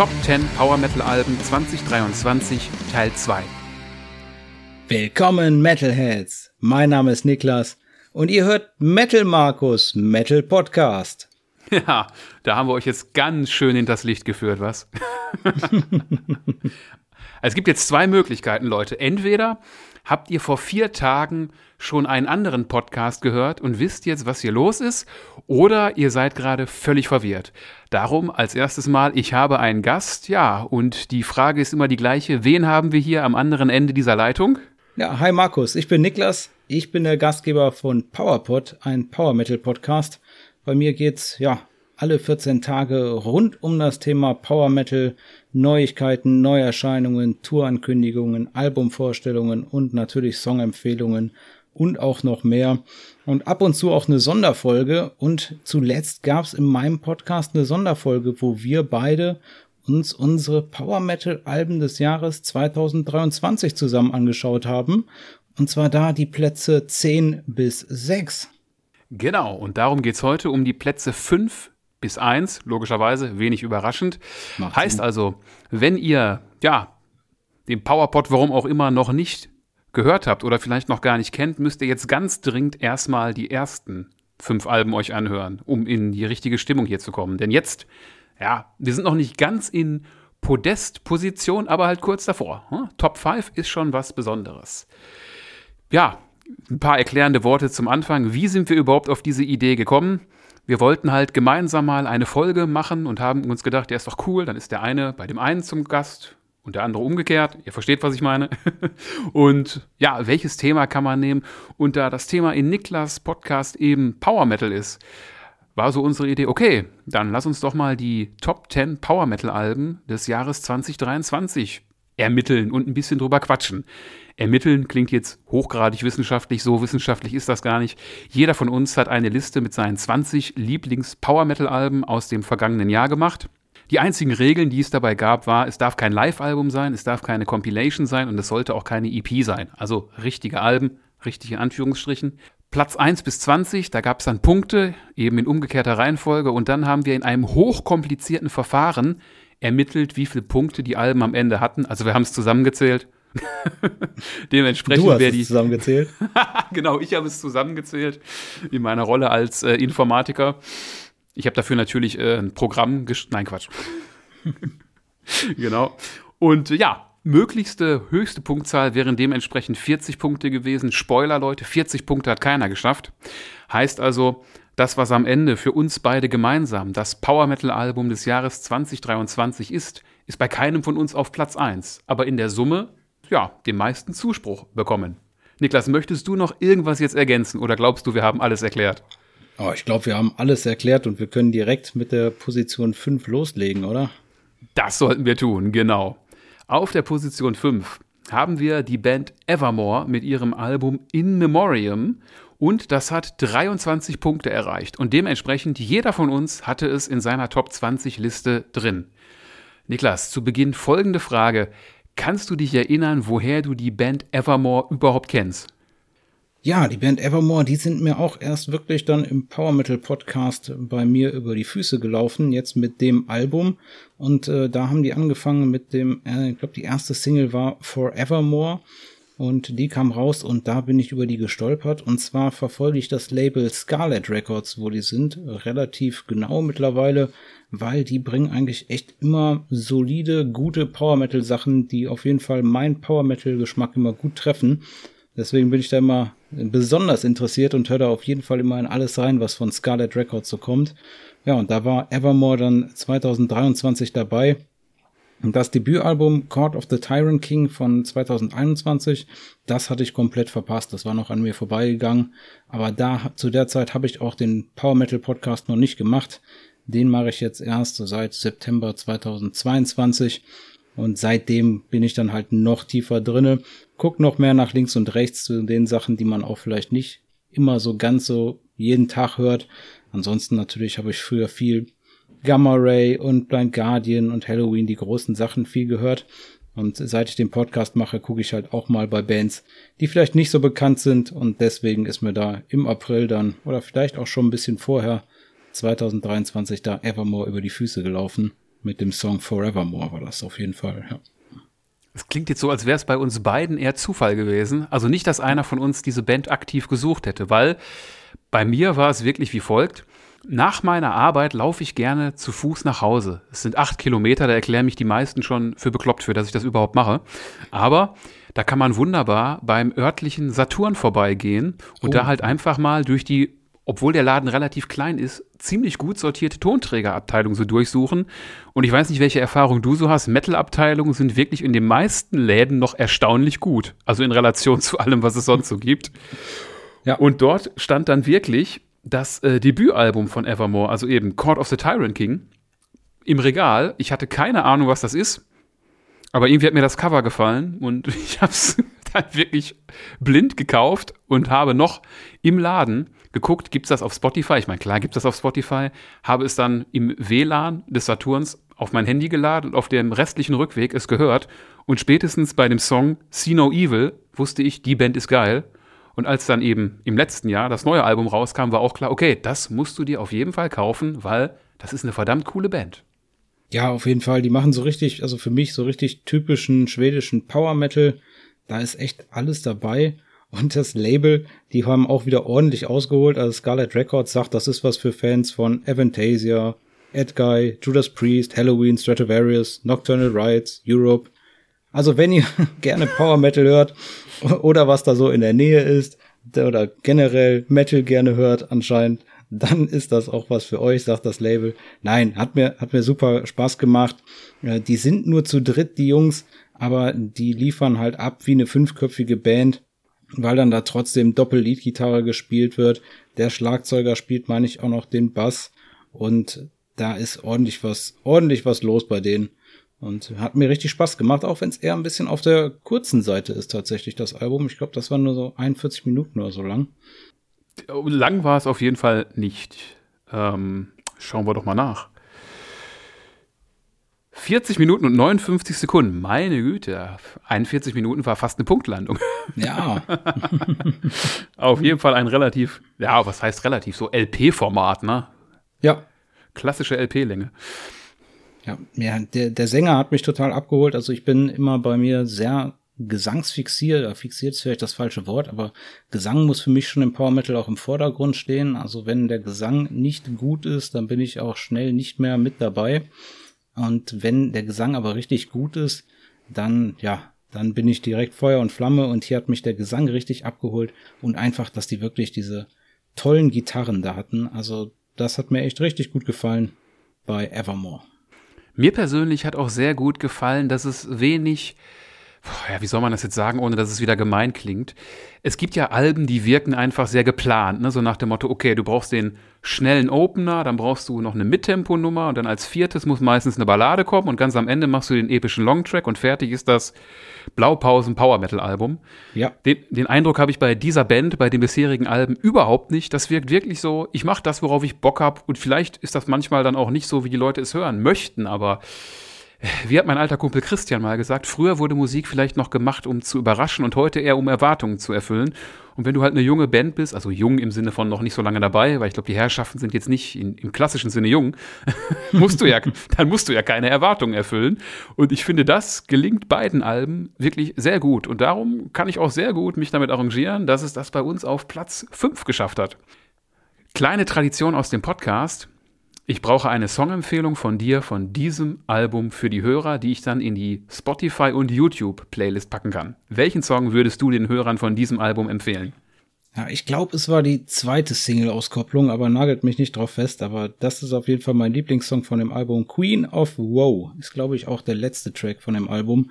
Top 10 Power Metal Alben 2023 Teil 2. Willkommen Metalheads. Mein Name ist Niklas und ihr hört Metal Markus Metal Podcast. Ja, da haben wir euch jetzt ganz schön hinters Licht geführt, was? es gibt jetzt zwei Möglichkeiten, Leute. Entweder habt ihr vor vier Tagen schon einen anderen Podcast gehört und wisst jetzt, was hier los ist, oder ihr seid gerade völlig verwirrt. Darum als erstes Mal, ich habe einen Gast, ja, und die Frage ist immer die gleiche. Wen haben wir hier am anderen Ende dieser Leitung? Ja, hi Markus, ich bin Niklas. Ich bin der Gastgeber von PowerPod, ein Power Metal Podcast. Bei mir geht's ja alle 14 Tage rund um das Thema Power Metal, Neuigkeiten, Neuerscheinungen, Tourankündigungen, Albumvorstellungen und natürlich Songempfehlungen und auch noch mehr. Und ab und zu auch eine Sonderfolge. Und zuletzt gab es in meinem Podcast eine Sonderfolge, wo wir beide uns unsere Power Metal Alben des Jahres 2023 zusammen angeschaut haben. Und zwar da die Plätze 10 bis 6. Genau, und darum geht's heute um die Plätze 5 bis 1, logischerweise, wenig überraschend. Macht heißt Sinn. also, wenn ihr, ja, den PowerPod, warum auch immer, noch nicht gehört habt oder vielleicht noch gar nicht kennt, müsst ihr jetzt ganz dringend erstmal die ersten fünf Alben euch anhören, um in die richtige Stimmung hier zu kommen. Denn jetzt, ja, wir sind noch nicht ganz in Podestposition, aber halt kurz davor. Hm? Top 5 ist schon was Besonderes. Ja, ein paar erklärende Worte zum Anfang. Wie sind wir überhaupt auf diese Idee gekommen? Wir wollten halt gemeinsam mal eine Folge machen und haben uns gedacht, der ist doch cool, dann ist der eine bei dem einen zum Gast und der andere umgekehrt. Ihr versteht, was ich meine. und ja, welches Thema kann man nehmen? Und da das Thema in Niklas Podcast eben Power Metal ist, war so unsere Idee, okay, dann lass uns doch mal die Top 10 Power Metal Alben des Jahres 2023 ermitteln und ein bisschen drüber quatschen. Ermitteln klingt jetzt hochgradig wissenschaftlich, so wissenschaftlich ist das gar nicht. Jeder von uns hat eine Liste mit seinen 20 Lieblings-Power Metal-Alben aus dem vergangenen Jahr gemacht. Die einzigen Regeln, die es dabei gab, war, es darf kein Live-Album sein, es darf keine Compilation sein und es sollte auch keine EP sein. Also richtige Alben, richtig in Anführungsstrichen. Platz 1 bis 20, da gab es dann Punkte, eben in umgekehrter Reihenfolge und dann haben wir in einem hochkomplizierten Verfahren ermittelt, wie viele Punkte die Alben am Ende hatten. Also wir haben es zusammengezählt. Dementsprechend du hast es zusammengezählt. genau, ich habe es zusammengezählt in meiner Rolle als äh, Informatiker. Ich habe dafür natürlich äh, ein Programm Nein, Quatsch. genau. Und äh, ja, möglichste höchste Punktzahl wären dementsprechend 40 Punkte gewesen. Spoiler, Leute, 40 Punkte hat keiner geschafft. Heißt also, das, was am Ende für uns beide gemeinsam das Power Metal Album des Jahres 2023 ist, ist bei keinem von uns auf Platz 1, aber in der Summe, ja, den meisten Zuspruch bekommen. Niklas, möchtest du noch irgendwas jetzt ergänzen oder glaubst du, wir haben alles erklärt? Oh, ich glaube, wir haben alles erklärt und wir können direkt mit der Position 5 loslegen, oder? Das sollten wir tun, genau. Auf der Position 5 haben wir die Band Evermore mit ihrem Album In Memoriam und das hat 23 Punkte erreicht. Und dementsprechend, jeder von uns hatte es in seiner Top 20 Liste drin. Niklas, zu Beginn folgende Frage. Kannst du dich erinnern, woher du die Band Evermore überhaupt kennst? Ja, die Band Evermore, die sind mir auch erst wirklich dann im Power Metal Podcast bei mir über die Füße gelaufen, jetzt mit dem Album. Und äh, da haben die angefangen mit dem, äh, ich glaube, die erste Single war Forevermore. Und die kam raus und da bin ich über die gestolpert. Und zwar verfolge ich das Label Scarlet Records, wo die sind, relativ genau mittlerweile, weil die bringen eigentlich echt immer solide, gute Power Metal Sachen, die auf jeden Fall mein Power Metal Geschmack immer gut treffen. Deswegen bin ich da immer besonders interessiert und höre da auf jeden Fall immer in alles rein, was von Scarlet Records so kommt. Ja, und da war Evermore dann 2023 dabei. Und das Debütalbum Court of the Tyrant King von 2021, das hatte ich komplett verpasst. Das war noch an mir vorbeigegangen. Aber da, zu der Zeit habe ich auch den Power Metal Podcast noch nicht gemacht. Den mache ich jetzt erst seit September 2022. Und seitdem bin ich dann halt noch tiefer drinne. Guck noch mehr nach links und rechts zu den Sachen, die man auch vielleicht nicht immer so ganz so jeden Tag hört. Ansonsten natürlich habe ich früher viel Gamma Ray und Blind Guardian und Halloween, die großen Sachen viel gehört. Und seit ich den Podcast mache, gucke ich halt auch mal bei Bands, die vielleicht nicht so bekannt sind. Und deswegen ist mir da im April dann, oder vielleicht auch schon ein bisschen vorher, 2023 da Evermore über die Füße gelaufen. mit dem Song Forevermore war das auf jeden Fall, ja. Es klingt jetzt so, als wäre es bei uns beiden eher Zufall gewesen. Also nicht, dass einer von uns diese Band aktiv gesucht hätte, weil bei mir war es wirklich wie folgt. Nach meiner Arbeit laufe ich gerne zu Fuß nach Hause. Es sind acht Kilometer, da erklären mich die meisten schon für bekloppt für, dass ich das überhaupt mache. Aber da kann man wunderbar beim örtlichen Saturn vorbeigehen und oh. da halt einfach mal durch die, obwohl der Laden relativ klein ist, ziemlich gut sortierte Tonträgerabteilung so durchsuchen. Und ich weiß nicht, welche Erfahrung du so hast. Metal-Abteilungen sind wirklich in den meisten Läden noch erstaunlich gut. Also in Relation zu allem, was es sonst so gibt. Ja. Und dort stand dann wirklich das äh, Debütalbum von Evermore, also eben Court of the Tyrant King, im Regal. Ich hatte keine Ahnung, was das ist. Aber irgendwie hat mir das Cover gefallen und ich habe es dann wirklich blind gekauft und habe noch im Laden geguckt, gibt es das auf Spotify? Ich meine, klar gibt das auf Spotify. Habe es dann im WLAN des Saturns auf mein Handy geladen und auf dem restlichen Rückweg es gehört. Und spätestens bei dem Song See No Evil wusste ich, die Band ist geil. Und als dann eben im letzten Jahr das neue Album rauskam, war auch klar, okay, das musst du dir auf jeden Fall kaufen, weil das ist eine verdammt coole Band. Ja, auf jeden Fall. Die machen so richtig, also für mich so richtig typischen schwedischen Power Metal. Da ist echt alles dabei. Und das Label, die haben auch wieder ordentlich ausgeholt. Also Scarlet Records sagt, das ist was für Fans von Avantasia, Edguy, Judas Priest, Halloween, Stratovarius, Nocturnal Rites, Europe. Also wenn ihr gerne Power Metal hört oder was da so in der Nähe ist oder generell Metal gerne hört anscheinend, dann ist das auch was für euch, sagt das Label. Nein, hat mir, hat mir super Spaß gemacht. Äh, die sind nur zu dritt, die Jungs, aber die liefern halt ab wie eine fünfköpfige Band weil dann da trotzdem Doppel-Lead-Gitarre gespielt wird. Der Schlagzeuger spielt, meine ich, auch noch den Bass und da ist ordentlich was, ordentlich was los bei denen. Und hat mir richtig Spaß gemacht, auch wenn es eher ein bisschen auf der kurzen Seite ist tatsächlich, das Album. Ich glaube, das war nur so 41 Minuten oder so lang. Lang war es auf jeden Fall nicht. Ähm, schauen wir doch mal nach. 40 Minuten und 59 Sekunden. Meine Güte, 41 Minuten war fast eine Punktlandung. Ja. Auf jeden Fall ein relativ, ja, was heißt relativ, so LP-Format, ne? Ja. Klassische LP-Länge. Ja, ja der, der Sänger hat mich total abgeholt. Also ich bin immer bei mir sehr gesangsfixiert, fixiert ist vielleicht das falsche Wort, aber Gesang muss für mich schon im Power Metal auch im Vordergrund stehen. Also wenn der Gesang nicht gut ist, dann bin ich auch schnell nicht mehr mit dabei. Und wenn der Gesang aber richtig gut ist, dann, ja, dann bin ich direkt Feuer und Flamme und hier hat mich der Gesang richtig abgeholt und einfach, dass die wirklich diese tollen Gitarren da hatten. Also das hat mir echt richtig gut gefallen bei Evermore. Mir persönlich hat auch sehr gut gefallen, dass es wenig ja, wie soll man das jetzt sagen, ohne dass es wieder gemein klingt? Es gibt ja Alben, die wirken einfach sehr geplant, ne? so nach dem Motto, okay, du brauchst den schnellen Opener, dann brauchst du noch eine Mittempo-Nummer und dann als viertes muss meistens eine Ballade kommen und ganz am Ende machst du den epischen Longtrack und fertig ist das Blaupausen Power Metal Album. Ja. Den, den Eindruck habe ich bei dieser Band, bei den bisherigen Alben überhaupt nicht. Das wirkt wirklich so, ich mache das, worauf ich Bock habe und vielleicht ist das manchmal dann auch nicht so, wie die Leute es hören möchten, aber wie hat mein alter Kumpel Christian mal gesagt, früher wurde Musik vielleicht noch gemacht, um zu überraschen und heute eher um Erwartungen zu erfüllen. Und wenn du halt eine junge Band bist, also jung im Sinne von noch nicht so lange dabei, weil ich glaube, die Herrschaften sind jetzt nicht in, im klassischen Sinne jung, musst du ja, dann musst du ja keine Erwartungen erfüllen. Und ich finde, das gelingt beiden Alben wirklich sehr gut. Und darum kann ich auch sehr gut mich damit arrangieren, dass es das bei uns auf Platz 5 geschafft hat. Kleine Tradition aus dem Podcast. Ich brauche eine Songempfehlung von dir von diesem Album für die Hörer, die ich dann in die Spotify und YouTube Playlist packen kann. Welchen Song würdest du den Hörern von diesem Album empfehlen? Ja, ich glaube, es war die zweite Single-Auskopplung, aber nagelt mich nicht drauf fest. Aber das ist auf jeden Fall mein Lieblingssong von dem Album. Queen of Woe ist, glaube ich, auch der letzte Track von dem Album.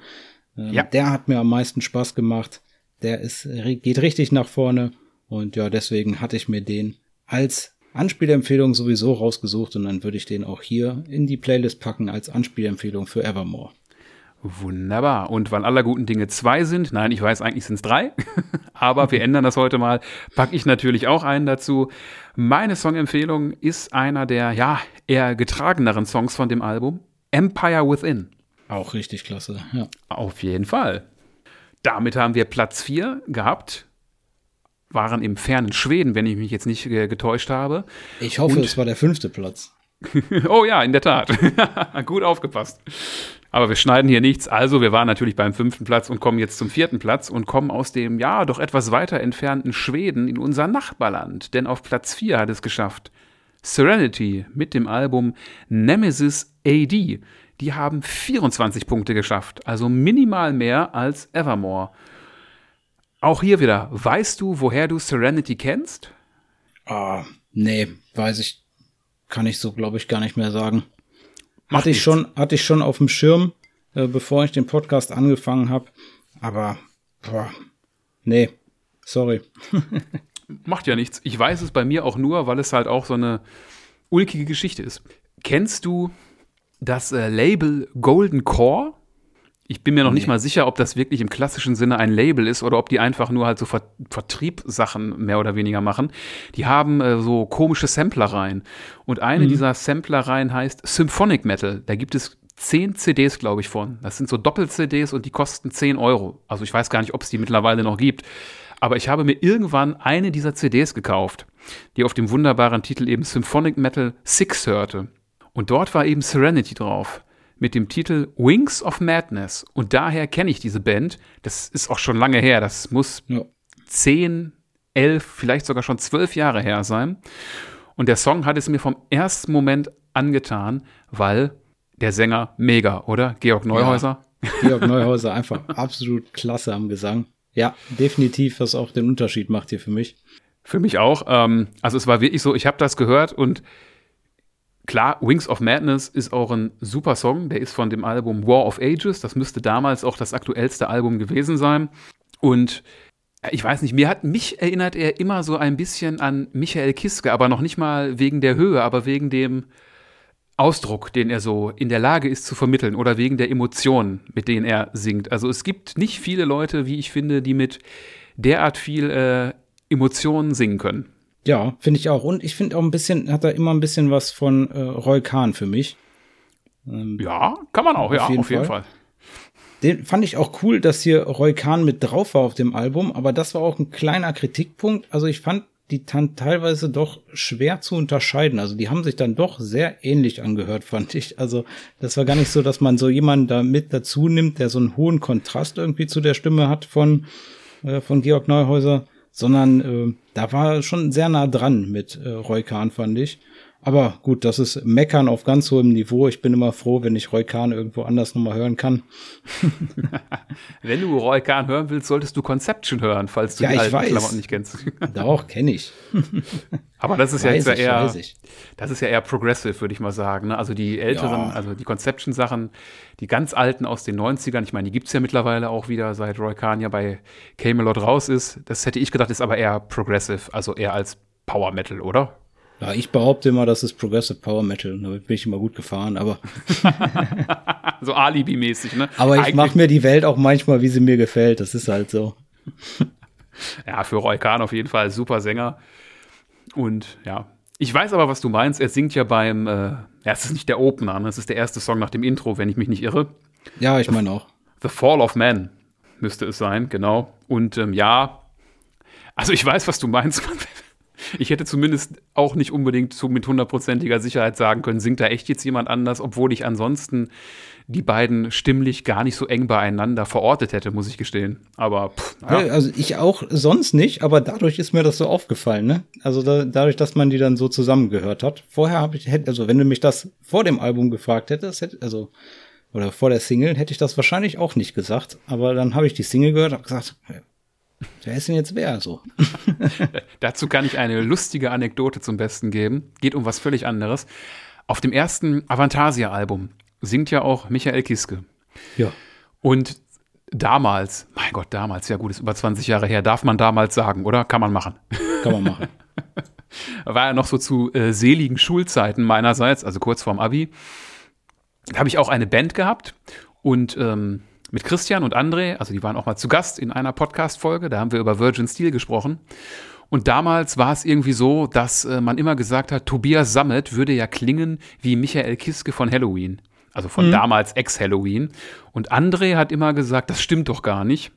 Ähm, ja. Der hat mir am meisten Spaß gemacht. Der ist, geht richtig nach vorne. Und ja, deswegen hatte ich mir den als Anspielempfehlung sowieso rausgesucht und dann würde ich den auch hier in die Playlist packen als Anspielempfehlung für Evermore. Wunderbar. Und weil aller guten Dinge zwei sind, nein, ich weiß, eigentlich sind es drei, aber wir ändern das heute mal, packe ich natürlich auch einen dazu. Meine Songempfehlung ist einer der, ja, eher getrageneren Songs von dem Album, Empire Within. Auch richtig klasse, ja. Auf jeden Fall. Damit haben wir Platz vier gehabt waren im fernen Schweden, wenn ich mich jetzt nicht äh, getäuscht habe. Ich hoffe, Und, es war der fünfte Platz. oh ja, in der Tat. Gut aufgepasst. Aber wir schneiden hier nichts. Also, wir waren natürlich beim fünften Platz und kommen jetzt zum vierten Platz und kommen aus dem, ja, doch etwas weiter entfernten Schweden in unser Nachbarland. Denn auf Platz vier hat es geschafft. Serenity mit dem Album Nemesis AD. Die haben 24 Punkte geschafft, also minimal mehr als Evermore. Auch hier wieder, weißt du, woher du Serenity kennst? Ah, nee, weiß ich, kann ich so, glaube ich, gar nicht mehr sagen. Macht hatte ich schon, hatte ich schon auf dem Schirm, äh, bevor ich den Podcast angefangen habe. Aber, boah, nee, sorry. Macht ja nichts. Ich weiß es bei mir auch nur, weil es halt auch so eine ulkige Geschichte ist. Kennst du das äh, Label Golden Core? Ich bin mir noch nee. nicht mal sicher, ob das wirklich im klassischen Sinne ein Label ist oder ob die einfach nur halt so Ver Vertriebssachen mehr oder weniger machen. Die haben äh, so komische Samplereien. Und eine mhm. dieser Samplereien heißt Symphonic Metal. Da gibt es zehn CDs, glaube ich, von. Das sind so Doppel-CDs und die kosten 10 Euro. Also ich weiß gar nicht, ob es die mittlerweile noch gibt. Aber ich habe mir irgendwann eine dieser CDs gekauft, die auf dem wunderbaren Titel eben Symphonic Metal 6 hörte. Und dort war eben Serenity drauf mit dem Titel Wings of Madness. Und daher kenne ich diese Band. Das ist auch schon lange her. Das muss ja. zehn, elf, vielleicht sogar schon zwölf Jahre her sein. Und der Song hat es mir vom ersten Moment angetan, weil der Sänger mega, oder? Georg Neuhäuser. Ja, Georg Neuhäuser einfach absolut klasse am Gesang. Ja, definitiv, was auch den Unterschied macht hier für mich. Für mich auch. Ähm, also es war wirklich so, ich habe das gehört und Klar, Wings of Madness ist auch ein super Song. Der ist von dem Album War of Ages. Das müsste damals auch das aktuellste Album gewesen sein. Und äh, ich weiß nicht, mir hat mich erinnert er immer so ein bisschen an Michael Kiske, aber noch nicht mal wegen der Höhe, aber wegen dem Ausdruck, den er so in der Lage ist zu vermitteln oder wegen der Emotionen, mit denen er singt. Also es gibt nicht viele Leute, wie ich finde, die mit derart viel äh, Emotionen singen können. Ja, finde ich auch. Und ich finde auch ein bisschen, hat er immer ein bisschen was von äh, Roy Kahn für mich. Ähm, ja, kann man auch, auf ja, jeden auf jeden Fall. Fall. Den fand ich auch cool, dass hier Roy Kahn mit drauf war auf dem Album, aber das war auch ein kleiner Kritikpunkt. Also ich fand die dann teilweise doch schwer zu unterscheiden. Also die haben sich dann doch sehr ähnlich angehört, fand ich. Also das war gar nicht so, dass man so jemanden da mit dazu nimmt, der so einen hohen Kontrast irgendwie zu der Stimme hat von, äh, von Georg Neuhäuser sondern äh, da war schon sehr nah dran mit äh, Roy Kahn, fand ich. Aber gut, das ist Meckern auf ganz hohem Niveau. Ich bin immer froh, wenn ich Roy Kahn irgendwo anders nochmal hören kann. wenn du Roy Kahn hören willst, solltest du Conception hören, falls du ja, die alten weiß. Klamotten nicht kennst. Doch, kenne ich. Aber das ist weiß ja jetzt ich, eher, das ist ja eher progressive, würde ich mal sagen. Ne? Also die älteren, ja. also die Conception-Sachen, die ganz alten aus den 90ern, ich meine, die gibt es ja mittlerweile auch wieder, seit Roy Kahn ja bei Camelot raus ist. Das hätte ich gedacht, ist aber eher progressive, also eher als Power Metal, oder? Ja, ich behaupte immer, das ist Progressive Power Metal. Damit bin ich immer gut gefahren, aber. so Alibi-mäßig, ne? Aber ich mache mir die Welt auch manchmal, wie sie mir gefällt. Das ist halt so. ja, für Roy Kahn auf jeden Fall super Sänger. Und ja, ich weiß aber, was du meinst. Er singt ja beim, äh, ja, es ist nicht der Opener, ne? es ist der erste Song nach dem Intro, wenn ich mich nicht irre. Ja, ich meine auch. The Fall of Man müsste es sein, genau. Und ähm, ja, also ich weiß, was du meinst. Ich hätte zumindest auch nicht unbedingt so mit hundertprozentiger Sicherheit sagen können, singt da echt jetzt jemand anders, obwohl ich ansonsten die beiden stimmlich gar nicht so eng beieinander verortet hätte, muss ich gestehen. Aber pff, ja. also ich auch sonst nicht, aber dadurch ist mir das so aufgefallen, ne? Also da, dadurch, dass man die dann so zusammengehört hat. Vorher habe ich, also wenn du mich das vor dem Album gefragt hättest, hätte, also oder vor der Single, hätte ich das wahrscheinlich auch nicht gesagt. Aber dann habe ich die Single gehört, habe gesagt, Wer ist denn jetzt wer so? Dazu kann ich eine lustige Anekdote zum Besten geben. Geht um was völlig anderes. Auf dem ersten Avantasia-Album singt ja auch Michael Kiske. Ja. Und damals, mein Gott, damals, ja gut, ist über 20 Jahre her, darf man damals sagen, oder? Kann man machen. Kann man machen. War ja noch so zu äh, seligen Schulzeiten meinerseits, also kurz vorm Abi. Da habe ich auch eine Band gehabt und ähm, mit Christian und André, also die waren auch mal zu Gast in einer Podcast-Folge, da haben wir über Virgin Steel gesprochen. Und damals war es irgendwie so, dass äh, man immer gesagt hat, Tobias Sammet würde ja klingen wie Michael Kiske von Halloween. Also von mhm. damals Ex-Halloween. Und André hat immer gesagt, das stimmt doch gar nicht.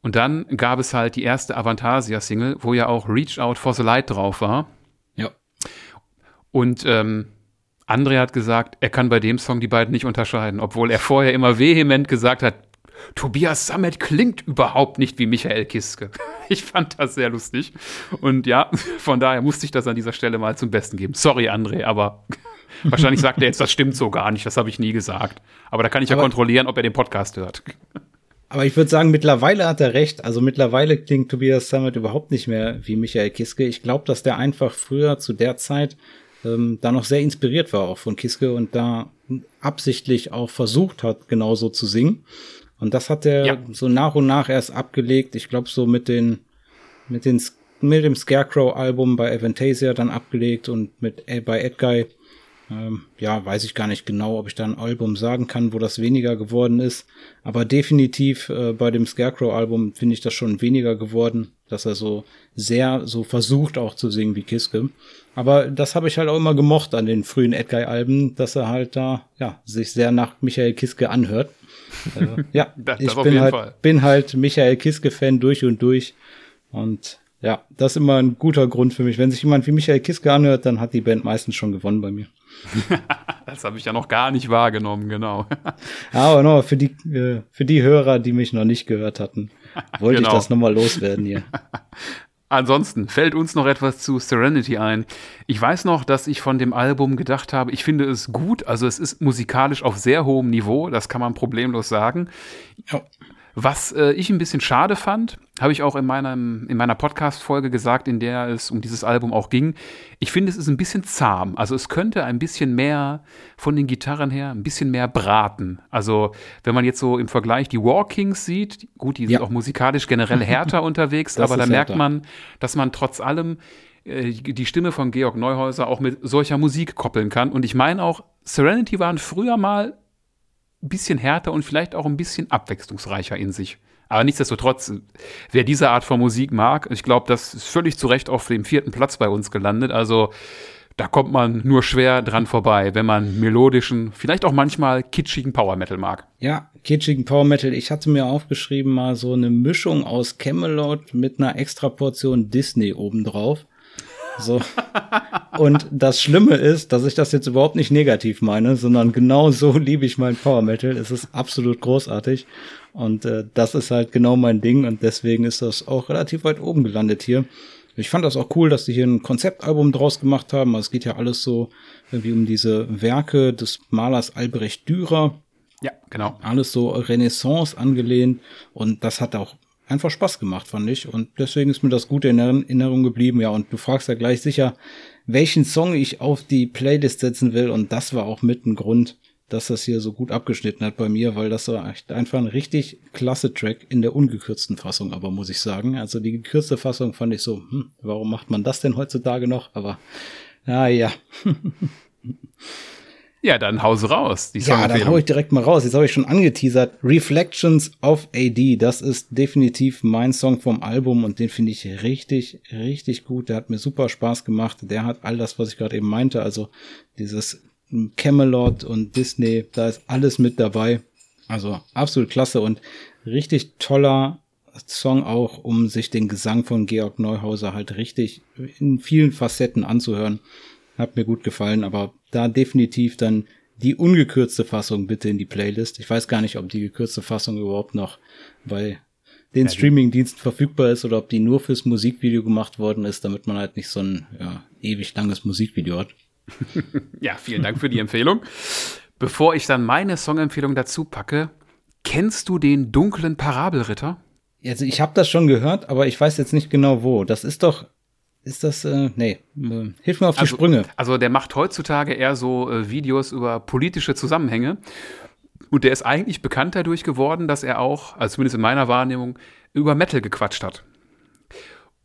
Und dann gab es halt die erste Avantasia-Single, wo ja auch Reach Out for the Light drauf war. Ja. Und ähm, André hat gesagt, er kann bei dem Song die beiden nicht unterscheiden, obwohl er vorher immer vehement gesagt hat, Tobias Sammet klingt überhaupt nicht wie Michael Kiske. Ich fand das sehr lustig. Und ja, von daher musste ich das an dieser Stelle mal zum Besten geben. Sorry, André, aber wahrscheinlich sagt er jetzt, das stimmt so gar nicht. Das habe ich nie gesagt. Aber da kann ich ja kontrollieren, ob er den Podcast hört. Aber ich würde sagen, mittlerweile hat er recht. Also mittlerweile klingt Tobias Sammet überhaupt nicht mehr wie Michael Kiske. Ich glaube, dass der einfach früher zu der Zeit ähm, da noch sehr inspiriert war auch von Kiske und da absichtlich auch versucht hat, genauso zu singen. Und das hat er ja. so nach und nach erst abgelegt. Ich glaube, so mit den, mit den, mit dem Scarecrow-Album bei Avantasia dann abgelegt und mit, äh, bei Edguy ähm, ja, weiß ich gar nicht genau, ob ich da ein Album sagen kann, wo das weniger geworden ist. Aber definitiv äh, bei dem Scarecrow-Album finde ich das schon weniger geworden, dass er so sehr so versucht auch zu singen wie Kiske. Aber das habe ich halt auch immer gemocht an den frühen Edguy-Alben, dass er halt da ja sich sehr nach Michael Kiske anhört. Äh, ja, das, ich bin halt Fall. bin halt Michael Kiske-Fan durch und durch und ja, das ist immer ein guter Grund für mich. Wenn sich jemand wie Michael Kiske anhört, dann hat die Band meistens schon gewonnen bei mir. das habe ich ja noch gar nicht wahrgenommen, genau. Aber noch für die, äh, für die Hörer, die mich noch nicht gehört hatten, wollte genau. ich das nochmal loswerden hier. Ansonsten fällt uns noch etwas zu Serenity ein. Ich weiß noch, dass ich von dem Album gedacht habe, ich finde es gut, also es ist musikalisch auf sehr hohem Niveau, das kann man problemlos sagen. Ja. Was äh, ich ein bisschen schade fand, habe ich auch in, meinem, in meiner Podcast-Folge gesagt, in der es um dieses Album auch ging. Ich finde, es ist ein bisschen zahm. Also es könnte ein bisschen mehr von den Gitarren her, ein bisschen mehr braten. Also wenn man jetzt so im Vergleich die Walkings sieht, gut, die ja. sind auch musikalisch generell härter unterwegs, aber da merkt man, dass man trotz allem äh, die Stimme von Georg Neuhäuser auch mit solcher Musik koppeln kann. Und ich meine auch, Serenity waren früher mal ein bisschen härter und vielleicht auch ein bisschen abwechslungsreicher in sich. Aber nichtsdestotrotz, wer diese Art von Musik mag, ich glaube, das ist völlig zu Recht auf dem vierten Platz bei uns gelandet. Also da kommt man nur schwer dran vorbei, wenn man melodischen, vielleicht auch manchmal kitschigen Power Metal mag. Ja, kitschigen Power Metal. Ich hatte mir aufgeschrieben mal so eine Mischung aus Camelot mit einer extra Portion Disney obendrauf. So. Und das Schlimme ist, dass ich das jetzt überhaupt nicht negativ meine, sondern genau so liebe ich mein Power Metal. Es ist absolut großartig. Und äh, das ist halt genau mein Ding und deswegen ist das auch relativ weit oben gelandet hier. Ich fand das auch cool, dass die hier ein Konzeptalbum draus gemacht haben. Also es geht ja alles so irgendwie um diese Werke des Malers Albrecht Dürer. Ja, genau. Alles so Renaissance angelehnt und das hat auch einfach Spaß gemacht, fand ich. Und deswegen ist mir das gut in Erinnerung geblieben. Ja, und du fragst ja gleich sicher, welchen Song ich auf die Playlist setzen will. Und das war auch mit ein Grund, dass das hier so gut abgeschnitten hat bei mir, weil das war echt einfach ein richtig klasse Track in der ungekürzten Fassung, aber muss ich sagen. Also die gekürzte Fassung fand ich so, hm, warum macht man das denn heutzutage noch? Aber, ja, ja. Dann hause raus. Die ja, dann hau ich direkt mal raus. Jetzt habe ich schon angeteasert. Reflections of AD, das ist definitiv mein Song vom Album und den finde ich richtig, richtig gut. Der hat mir super Spaß gemacht. Der hat all das, was ich gerade eben meinte, also dieses Camelot und Disney, da ist alles mit dabei. Also absolut klasse und richtig toller Song auch, um sich den Gesang von Georg Neuhauser halt richtig in vielen Facetten anzuhören. Hat mir gut gefallen, aber da definitiv dann die ungekürzte Fassung bitte in die Playlist. Ich weiß gar nicht, ob die gekürzte Fassung überhaupt noch bei den ja, Streaming-Diensten verfügbar ist oder ob die nur fürs Musikvideo gemacht worden ist, damit man halt nicht so ein ja, ewig langes Musikvideo hat. ja, vielen Dank für die Empfehlung. Bevor ich dann meine Songempfehlung dazu packe, kennst du den dunklen Parabelritter? Also ich habe das schon gehört, aber ich weiß jetzt nicht genau wo. Das ist doch ist das, äh, nee, äh, hilf mir auf die also, Sprünge. Also der macht heutzutage eher so äh, Videos über politische Zusammenhänge. Und der ist eigentlich bekannt dadurch geworden, dass er auch, also zumindest in meiner Wahrnehmung, über Metal gequatscht hat.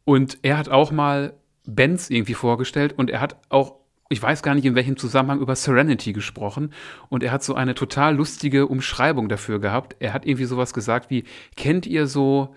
Und er hat auch mal Bands irgendwie vorgestellt und er hat auch, ich weiß gar nicht in welchem Zusammenhang, über Serenity gesprochen. Und er hat so eine total lustige Umschreibung dafür gehabt. Er hat irgendwie sowas gesagt wie, kennt ihr so,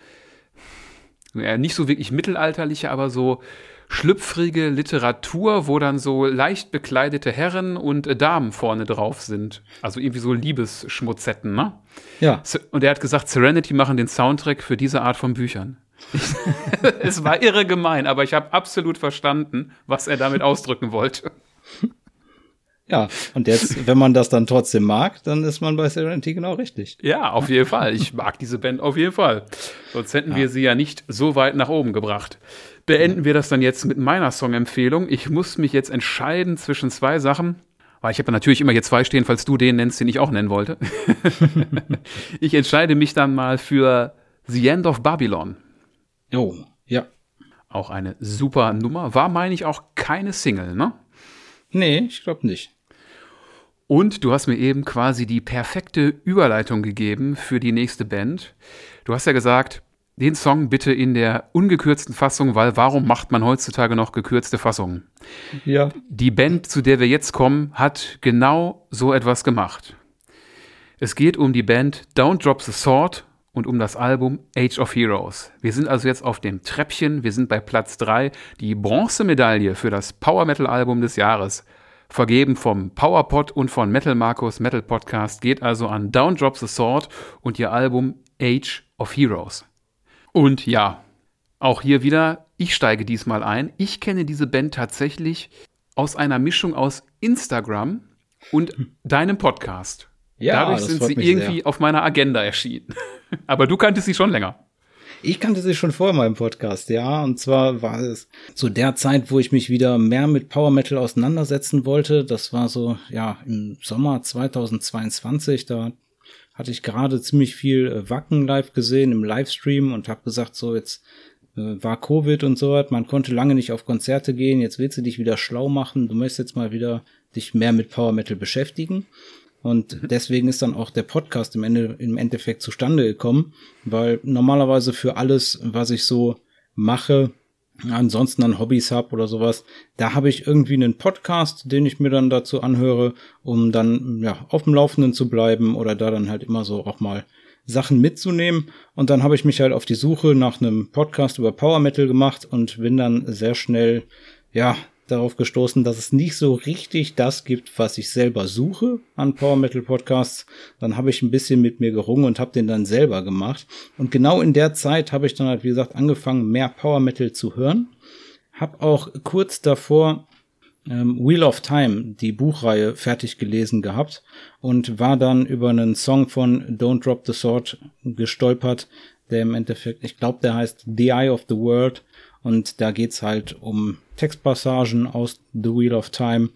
ja, nicht so wirklich mittelalterliche, aber so schlüpfrige Literatur, wo dann so leicht bekleidete Herren und äh, Damen vorne drauf sind. Also irgendwie so Liebesschmutzetten, ne? Ja. Und er hat gesagt, Serenity machen den Soundtrack für diese Art von Büchern. es war irre gemein, aber ich habe absolut verstanden, was er damit ausdrücken wollte. Ja, und jetzt, wenn man das dann trotzdem mag, dann ist man bei Serenity genau richtig. Ja, auf jeden Fall. Ich mag diese Band auf jeden Fall. Sonst hätten ja. wir sie ja nicht so weit nach oben gebracht. Beenden wir das dann jetzt mit meiner Songempfehlung. Ich muss mich jetzt entscheiden zwischen zwei Sachen. Weil ich habe natürlich immer hier zwei stehen, falls du den nennst, den ich auch nennen wollte. ich entscheide mich dann mal für The End of Babylon. Oh, ja. Auch eine super Nummer. War, meine ich, auch keine Single, ne? Nee, ich glaube nicht. Und du hast mir eben quasi die perfekte Überleitung gegeben für die nächste Band. Du hast ja gesagt, den Song bitte in der ungekürzten Fassung, weil warum macht man heutzutage noch gekürzte Fassungen? Ja. Die Band, zu der wir jetzt kommen, hat genau so etwas gemacht. Es geht um die Band Don't Drop the Sword und um das Album Age of Heroes. Wir sind also jetzt auf dem Treppchen, wir sind bei Platz 3, die Bronzemedaille für das Power Metal Album des Jahres. Vergeben vom PowerPod und von Metal Markus Metal Podcast geht also an Down Drop the Sword und ihr Album Age of Heroes. Und ja, auch hier wieder, ich steige diesmal ein. Ich kenne diese Band tatsächlich aus einer Mischung aus Instagram und deinem Podcast. Ja, Dadurch sind sie irgendwie sehr. auf meiner Agenda erschienen. Aber du kanntest sie schon länger. Ich kannte sie schon vor meinem Podcast, ja. Und zwar war es zu der Zeit, wo ich mich wieder mehr mit Power Metal auseinandersetzen wollte. Das war so, ja, im Sommer 2022. Da hatte ich gerade ziemlich viel äh, Wacken live gesehen im Livestream und habe gesagt, so jetzt äh, war Covid und so was, man konnte lange nicht auf Konzerte gehen, jetzt willst du dich wieder schlau machen, du möchtest jetzt mal wieder dich mehr mit Power Metal beschäftigen. Und mhm. deswegen ist dann auch der Podcast im, Ende, im Endeffekt zustande gekommen, weil normalerweise für alles, was ich so mache, ansonsten an Hobbys habe oder sowas, da habe ich irgendwie einen Podcast, den ich mir dann dazu anhöre, um dann ja auf dem Laufenden zu bleiben oder da dann halt immer so auch mal Sachen mitzunehmen. Und dann habe ich mich halt auf die Suche nach einem Podcast über Power Metal gemacht und bin dann sehr schnell ja darauf gestoßen, dass es nicht so richtig das gibt, was ich selber suche an Power Metal Podcasts. Dann habe ich ein bisschen mit mir gerungen und habe den dann selber gemacht. Und genau in der Zeit habe ich dann halt, wie gesagt, angefangen, mehr Power Metal zu hören. Hab auch kurz davor ähm, Wheel of Time, die Buchreihe, fertig gelesen gehabt und war dann über einen Song von Don't Drop the Sword gestolpert, der im Endeffekt, ich glaube, der heißt The Eye of the World und da geht's halt um Textpassagen aus The Wheel of Time.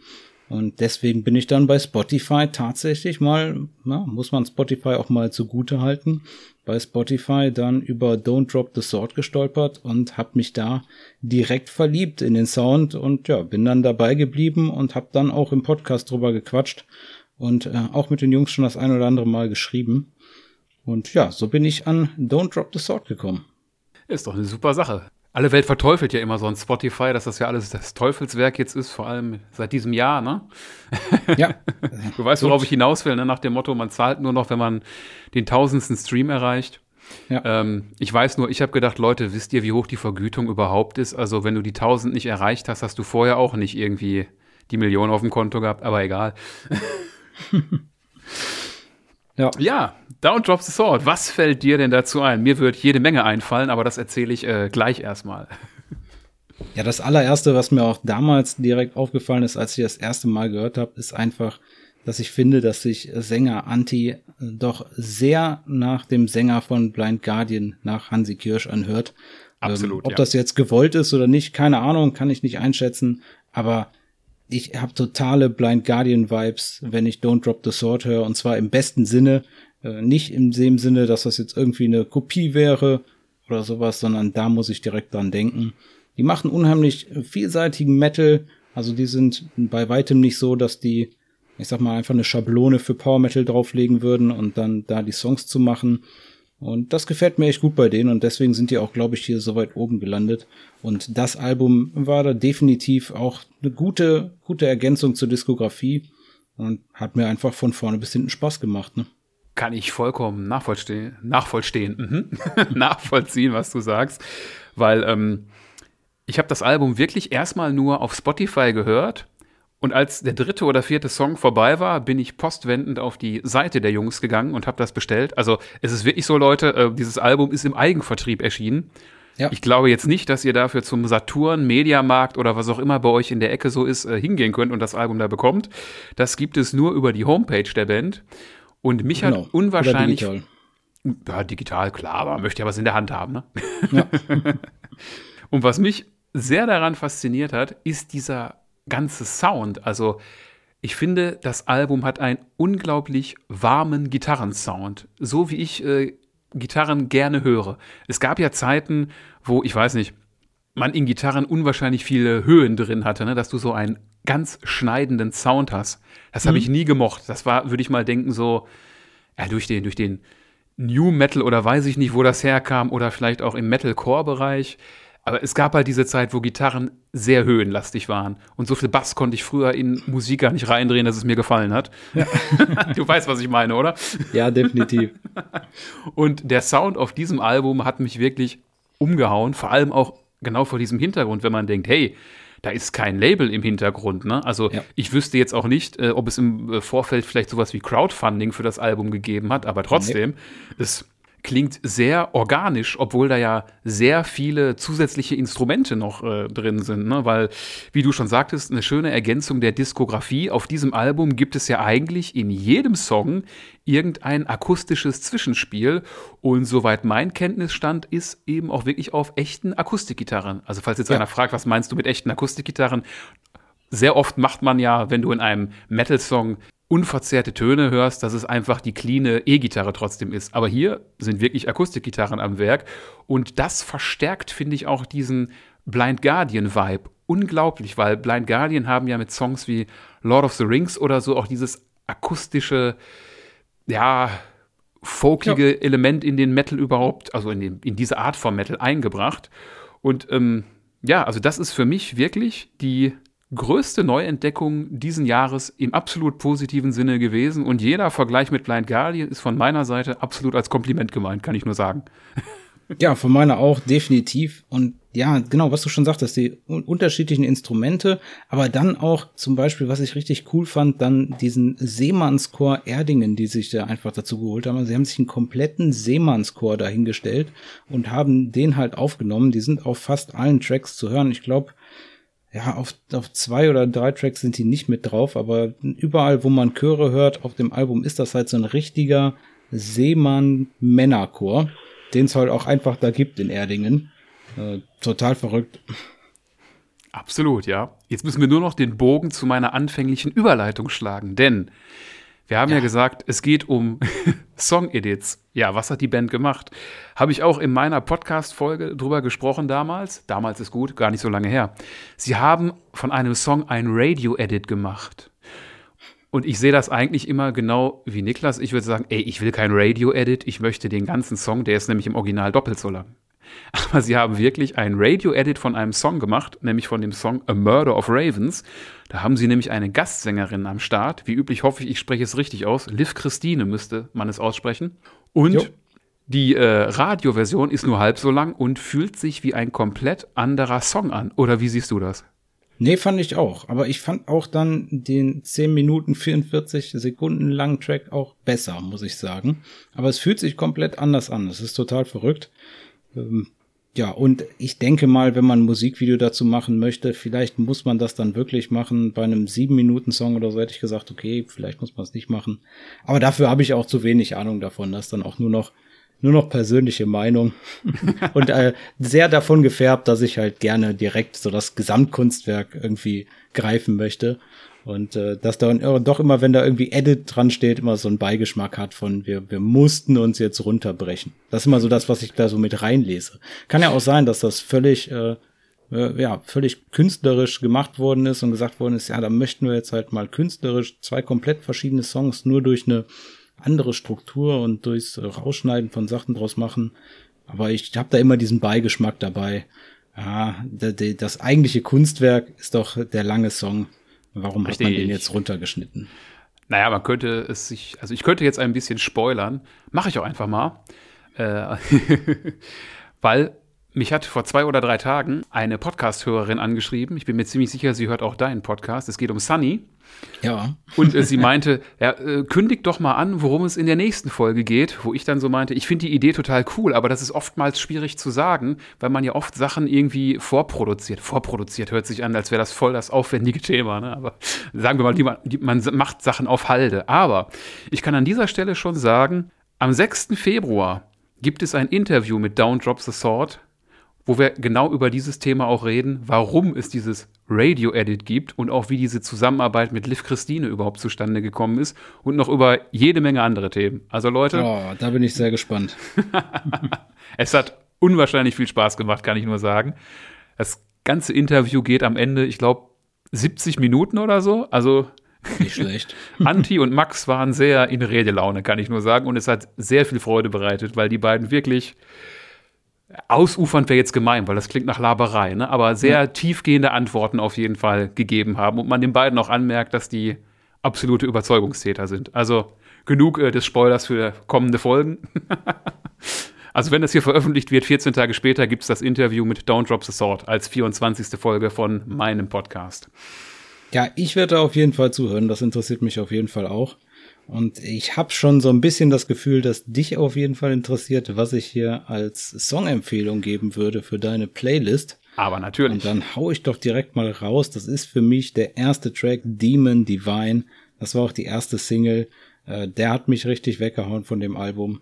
Und deswegen bin ich dann bei Spotify tatsächlich mal, na, muss man Spotify auch mal zugute halten, bei Spotify dann über Don't Drop the Sword gestolpert und hab mich da direkt verliebt in den Sound und ja, bin dann dabei geblieben und hab dann auch im Podcast drüber gequatscht und äh, auch mit den Jungs schon das ein oder andere Mal geschrieben. Und ja, so bin ich an Don't Drop the Sword gekommen. Ist doch eine super Sache alle Welt verteufelt ja immer so ein Spotify, dass das ja alles das Teufelswerk jetzt ist, vor allem seit diesem Jahr, ne? Ja. du weißt, worauf ich hinaus will, ne? Nach dem Motto, man zahlt nur noch, wenn man den tausendsten Stream erreicht. Ja. Ähm, ich weiß nur, ich habe gedacht, Leute, wisst ihr, wie hoch die Vergütung überhaupt ist? Also, wenn du die tausend nicht erreicht hast, hast du vorher auch nicht irgendwie die Million auf dem Konto gehabt, aber egal. Ja. ja, Down Drops the Sword. Was fällt dir denn dazu ein? Mir wird jede Menge einfallen, aber das erzähle ich äh, gleich erstmal. Ja, das allererste, was mir auch damals direkt aufgefallen ist, als ich das erste Mal gehört habe, ist einfach, dass ich finde, dass sich Sänger Anti doch sehr nach dem Sänger von Blind Guardian, nach Hansi Kirsch anhört. Absolut. Ähm, ob ja. das jetzt gewollt ist oder nicht, keine Ahnung, kann ich nicht einschätzen. Aber ich habe totale Blind Guardian Vibes, wenn ich Don't Drop the Sword höre und zwar im besten Sinne, äh, nicht in dem Sinne, dass das jetzt irgendwie eine Kopie wäre oder sowas, sondern da muss ich direkt dran denken. Die machen unheimlich vielseitigen Metal, also die sind bei weitem nicht so, dass die, ich sag mal, einfach eine Schablone für Power Metal drauflegen würden und dann da die Songs zu machen. Und das gefällt mir echt gut bei denen und deswegen sind die auch, glaube ich, hier so weit oben gelandet. Und das Album war da definitiv auch eine gute, gute Ergänzung zur Diskografie und hat mir einfach von vorne bis hinten Spaß gemacht. Ne? Kann ich vollkommen nachvollziehen, nachvollziehen, mhm. nachvollziehen, was du sagst, weil ähm, ich habe das Album wirklich erstmal nur auf Spotify gehört und als der dritte oder vierte Song vorbei war, bin ich postwendend auf die Seite der Jungs gegangen und habe das bestellt. Also es ist wirklich so, Leute, äh, dieses Album ist im Eigenvertrieb erschienen. Ja. Ich glaube jetzt nicht, dass ihr dafür zum Saturn, Mediamarkt oder was auch immer bei euch in der Ecke so ist, äh, hingehen könnt und das Album da bekommt. Das gibt es nur über die Homepage der Band. Und mich genau. hat unwahrscheinlich. Digital. Ja, digital, klar, aber man möchte ja was in der Hand haben, ne? Ja. und was mich sehr daran fasziniert hat, ist dieser ganze Sound. Also, ich finde, das Album hat einen unglaublich warmen Gitarrensound. So wie ich äh, Gitarren gerne höre. Es gab ja Zeiten, wo, ich weiß nicht, man in Gitarren unwahrscheinlich viele Höhen drin hatte, ne? dass du so einen ganz schneidenden Sound hast. Das habe mhm. ich nie gemocht. Das war, würde ich mal denken, so, ja, durch den, durch den New Metal oder weiß ich nicht, wo das herkam, oder vielleicht auch im Metalcore-Bereich. Aber es gab halt diese Zeit, wo Gitarren sehr höhenlastig waren. Und so viel Bass konnte ich früher in Musik gar nicht reindrehen, dass es mir gefallen hat. Ja. du weißt, was ich meine, oder? Ja, definitiv. Und der Sound auf diesem Album hat mich wirklich umgehauen. Vor allem auch genau vor diesem Hintergrund, wenn man denkt, hey, da ist kein Label im Hintergrund. Ne? Also ja. ich wüsste jetzt auch nicht, äh, ob es im äh, Vorfeld vielleicht sowas wie Crowdfunding für das Album gegeben hat, aber trotzdem, nee. es klingt sehr organisch, obwohl da ja sehr viele zusätzliche Instrumente noch äh, drin sind. Ne? Weil, wie du schon sagtest, eine schöne Ergänzung der Diskografie. Auf diesem Album gibt es ja eigentlich in jedem Song irgendein akustisches Zwischenspiel. Und soweit mein Kenntnisstand ist, eben auch wirklich auf echten Akustikgitarren. Also, falls jetzt ja. einer fragt, was meinst du mit echten Akustikgitarren? Sehr oft macht man ja, wenn du in einem Metal-Song unverzerrte Töne hörst, dass es einfach die clean E-Gitarre trotzdem ist. Aber hier sind wirklich Akustikgitarren am Werk und das verstärkt, finde ich, auch diesen Blind Guardian-Vibe unglaublich, weil Blind Guardian haben ja mit Songs wie Lord of the Rings oder so auch dieses akustische, ja, folkige ja. Element in den Metal überhaupt, also in, den, in diese Art von Metal eingebracht. Und ähm, ja, also das ist für mich wirklich die größte Neuentdeckung diesen Jahres im absolut positiven Sinne gewesen. Und jeder Vergleich mit Blind Guardian ist von meiner Seite absolut als Kompliment gemeint, kann ich nur sagen. Ja, von meiner auch, definitiv. Und ja, genau, was du schon sagtest, die unterschiedlichen Instrumente, aber dann auch zum Beispiel, was ich richtig cool fand, dann diesen Seemannschor Erdingen, die sich da einfach dazu geholt haben. Also sie haben sich einen kompletten Seemannschor dahingestellt und haben den halt aufgenommen. Die sind auf fast allen Tracks zu hören. Ich glaube, ja, auf, auf zwei oder drei Tracks sind die nicht mit drauf, aber überall, wo man Chöre hört auf dem Album, ist das halt so ein richtiger Seemann-Männerchor, den es halt auch einfach da gibt in Erdingen. Äh, total verrückt. Absolut, ja. Jetzt müssen wir nur noch den Bogen zu meiner anfänglichen Überleitung schlagen, denn wir haben ja, ja gesagt, es geht um Song-Edits. Ja, was hat die Band gemacht? Habe ich auch in meiner Podcast-Folge drüber gesprochen damals. Damals ist gut, gar nicht so lange her. Sie haben von einem Song ein Radio-Edit gemacht. Und ich sehe das eigentlich immer genau wie Niklas. Ich würde sagen, ey, ich will kein Radio-Edit, ich möchte den ganzen Song, der ist nämlich im Original doppelt so lang. Aber sie haben wirklich ein Radio-Edit von einem Song gemacht, nämlich von dem Song A Murder of Ravens. Da haben sie nämlich eine Gastsängerin am Start. Wie üblich hoffe ich, ich spreche es richtig aus. Liv Christine müsste man es aussprechen. Und jo. die äh, Radioversion ist nur halb so lang und fühlt sich wie ein komplett anderer Song an. Oder wie siehst du das? Nee, fand ich auch. Aber ich fand auch dann den 10 Minuten 44 Sekunden langen Track auch besser, muss ich sagen. Aber es fühlt sich komplett anders an. Es ist total verrückt. Ähm, ja, und ich denke mal, wenn man ein Musikvideo dazu machen möchte, vielleicht muss man das dann wirklich machen. Bei einem sieben Minuten Song oder so hätte ich gesagt, okay, vielleicht muss man es nicht machen. Aber dafür habe ich auch zu wenig Ahnung davon. Das ist dann auch nur noch nur noch persönliche Meinung und äh, sehr davon gefärbt, dass ich halt gerne direkt so das Gesamtkunstwerk irgendwie greifen möchte und äh, dass da doch immer, wenn da irgendwie Edit dran steht, immer so ein Beigeschmack hat von wir, wir mussten uns jetzt runterbrechen. Das ist immer so das, was ich da so mit reinlese. Kann ja auch sein, dass das völlig, äh, äh, ja, völlig künstlerisch gemacht worden ist und gesagt worden ist, ja, da möchten wir jetzt halt mal künstlerisch zwei komplett verschiedene Songs nur durch eine andere Struktur und durchs Rausschneiden von Sachen draus machen. Aber ich habe da immer diesen Beigeschmack dabei. Ja, das eigentliche Kunstwerk ist doch der lange Song Warum Richtig. hat man den jetzt runtergeschnitten? Naja, man könnte es sich, also ich könnte jetzt ein bisschen spoilern, mache ich auch einfach mal, äh, weil mich hat vor zwei oder drei Tagen eine Podcast-Hörerin angeschrieben. Ich bin mir ziemlich sicher, sie hört auch deinen Podcast. Es geht um Sunny. Ja. Und äh, sie meinte, ja, äh, kündigt doch mal an, worum es in der nächsten Folge geht, wo ich dann so meinte, ich finde die Idee total cool, aber das ist oftmals schwierig zu sagen, weil man ja oft Sachen irgendwie vorproduziert. Vorproduziert hört sich an, als wäre das voll das aufwendige Thema, ne? aber sagen wir mal, die, die, man macht Sachen auf Halde. Aber ich kann an dieser Stelle schon sagen, am 6. Februar gibt es ein Interview mit Down Drop the Sword wo wir genau über dieses Thema auch reden, warum es dieses Radio-Edit gibt und auch wie diese Zusammenarbeit mit Liv Christine überhaupt zustande gekommen ist und noch über jede Menge andere Themen. Also Leute. Oh, da bin ich sehr gespannt. es hat unwahrscheinlich viel Spaß gemacht, kann ich nur sagen. Das ganze Interview geht am Ende, ich glaube, 70 Minuten oder so. Also nicht schlecht. Anti und Max waren sehr in Redelaune, kann ich nur sagen. Und es hat sehr viel Freude bereitet, weil die beiden wirklich ausufernd wäre jetzt gemein, weil das klingt nach Laberei, ne? aber sehr ja. tiefgehende Antworten auf jeden Fall gegeben haben und man den beiden auch anmerkt, dass die absolute Überzeugungstäter sind. Also genug äh, des Spoilers für kommende Folgen. also wenn das hier veröffentlicht wird, 14 Tage später gibt es das Interview mit Don't Drop the Sword als 24. Folge von meinem Podcast. Ja, ich werde auf jeden Fall zuhören. Das interessiert mich auf jeden Fall auch. Und ich habe schon so ein bisschen das Gefühl, dass dich auf jeden Fall interessiert, was ich hier als Songempfehlung geben würde für deine Playlist. Aber natürlich. Und dann hau ich doch direkt mal raus. Das ist für mich der erste Track, Demon Divine. Das war auch die erste Single. Äh, der hat mich richtig weggehauen von dem Album.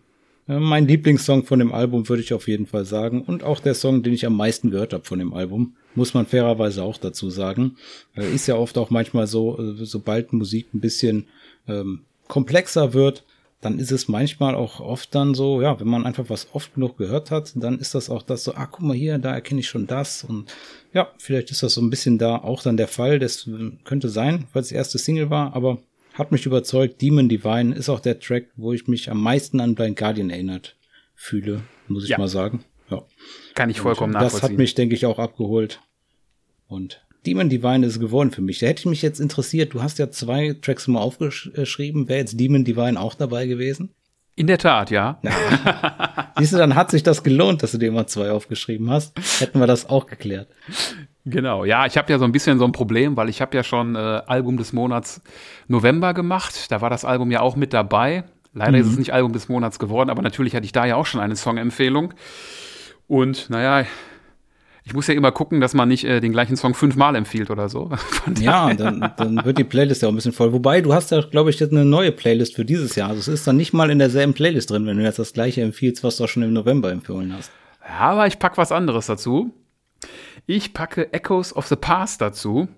Äh, mein Lieblingssong von dem Album würde ich auf jeden Fall sagen. Und auch der Song, den ich am meisten gehört habe von dem Album. Muss man fairerweise auch dazu sagen. Äh, ist ja oft auch manchmal so, sobald Musik ein bisschen ähm, komplexer wird, dann ist es manchmal auch oft dann so, ja, wenn man einfach was oft genug gehört hat, dann ist das auch das so, ah, guck mal hier, da erkenne ich schon das und ja, vielleicht ist das so ein bisschen da auch dann der Fall, das könnte sein, weil es die erste Single war, aber hat mich überzeugt, Demon Divine ist auch der Track, wo ich mich am meisten an Blind Guardian erinnert fühle, muss ich ja. mal sagen. Ja. Kann ich vollkommen und nachvollziehen. Das hat mich, denke ich, auch abgeholt. Und Demon Divine ist geworden für mich. Da hätte ich mich jetzt interessiert. Du hast ja zwei Tracks mal aufgeschrieben. Wäre jetzt Demon Divine auch dabei gewesen? In der Tat, ja. ja. Siehst du, dann hat sich das gelohnt, dass du dir immer zwei aufgeschrieben hast. Hätten wir das auch geklärt. Genau, ja, ich habe ja so ein bisschen so ein Problem, weil ich habe ja schon äh, Album des Monats November gemacht. Da war das Album ja auch mit dabei. Leider mhm. ist es nicht Album des Monats geworden, aber natürlich hatte ich da ja auch schon eine Songempfehlung. Und naja, ich muss ja immer gucken, dass man nicht äh, den gleichen Song fünfmal empfiehlt oder so. ja, dann, dann wird die Playlist ja auch ein bisschen voll. Wobei, du hast ja, glaube ich, jetzt eine neue Playlist für dieses Jahr. Also es ist dann nicht mal in derselben Playlist drin, wenn du jetzt das gleiche empfiehlst, was du auch schon im November empfohlen hast. Ja, aber ich packe was anderes dazu. Ich packe Echoes of the Past dazu.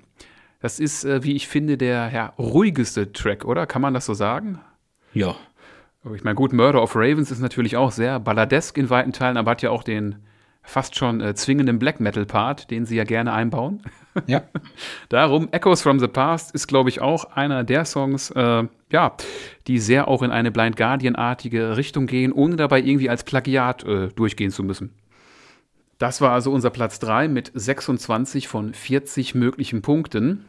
Das ist, äh, wie ich finde, der ja, ruhigeste Track, oder? Kann man das so sagen? Ja. Ich meine, gut, Murder of Ravens ist natürlich auch sehr balladesk in weiten Teilen, aber hat ja auch den fast schon äh, zwingenden Black Metal Part, den sie ja gerne einbauen. Ja. Darum, Echoes from the Past ist, glaube ich, auch einer der Songs, äh, ja, die sehr auch in eine Blind Guardian-artige Richtung gehen, ohne dabei irgendwie als Plagiat äh, durchgehen zu müssen. Das war also unser Platz 3 mit 26 von 40 möglichen Punkten.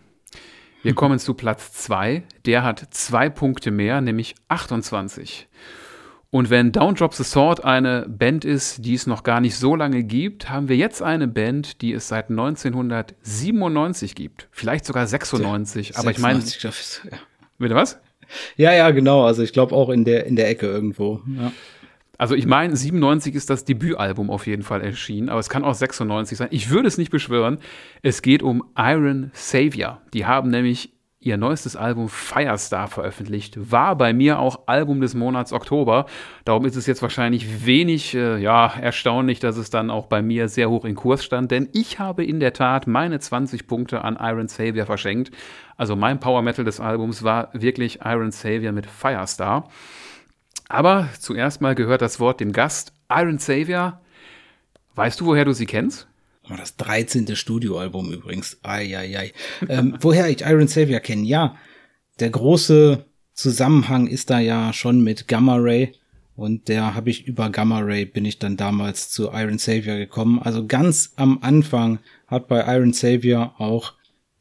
Wir kommen zu Platz 2. Der hat zwei Punkte mehr, nämlich 28. Und wenn Down Drop the Sword eine Band ist, die es noch gar nicht so lange gibt, haben wir jetzt eine Band, die es seit 1997 gibt. Vielleicht sogar 96. Ja, aber 96, ich meine. Ja. Bitte was? Ja, ja, genau. Also ich glaube auch in der, in der Ecke irgendwo. Ja. Also ich meine, 97 ist das Debütalbum auf jeden Fall erschienen, aber es kann auch 96 sein. Ich würde es nicht beschwören. Es geht um Iron Savior. Die haben nämlich ihr neuestes Album Firestar veröffentlicht. War bei mir auch Album des Monats Oktober. Darum ist es jetzt wahrscheinlich wenig äh, ja, erstaunlich, dass es dann auch bei mir sehr hoch in Kurs stand, denn ich habe in der Tat meine 20 Punkte an Iron Savior verschenkt. Also mein Power Metal des Albums war wirklich Iron Savior mit Firestar. Aber zuerst mal gehört das Wort dem Gast. Iron Savior, weißt du, woher du sie kennst? Oh, das 13. Studioalbum übrigens. Eieiei. Ähm, woher ich Iron Savior kenne? Ja, der große Zusammenhang ist da ja schon mit Gamma Ray. Und der habe ich über Gamma Ray bin ich dann damals zu Iron Savior gekommen. Also ganz am Anfang hat bei Iron Savior auch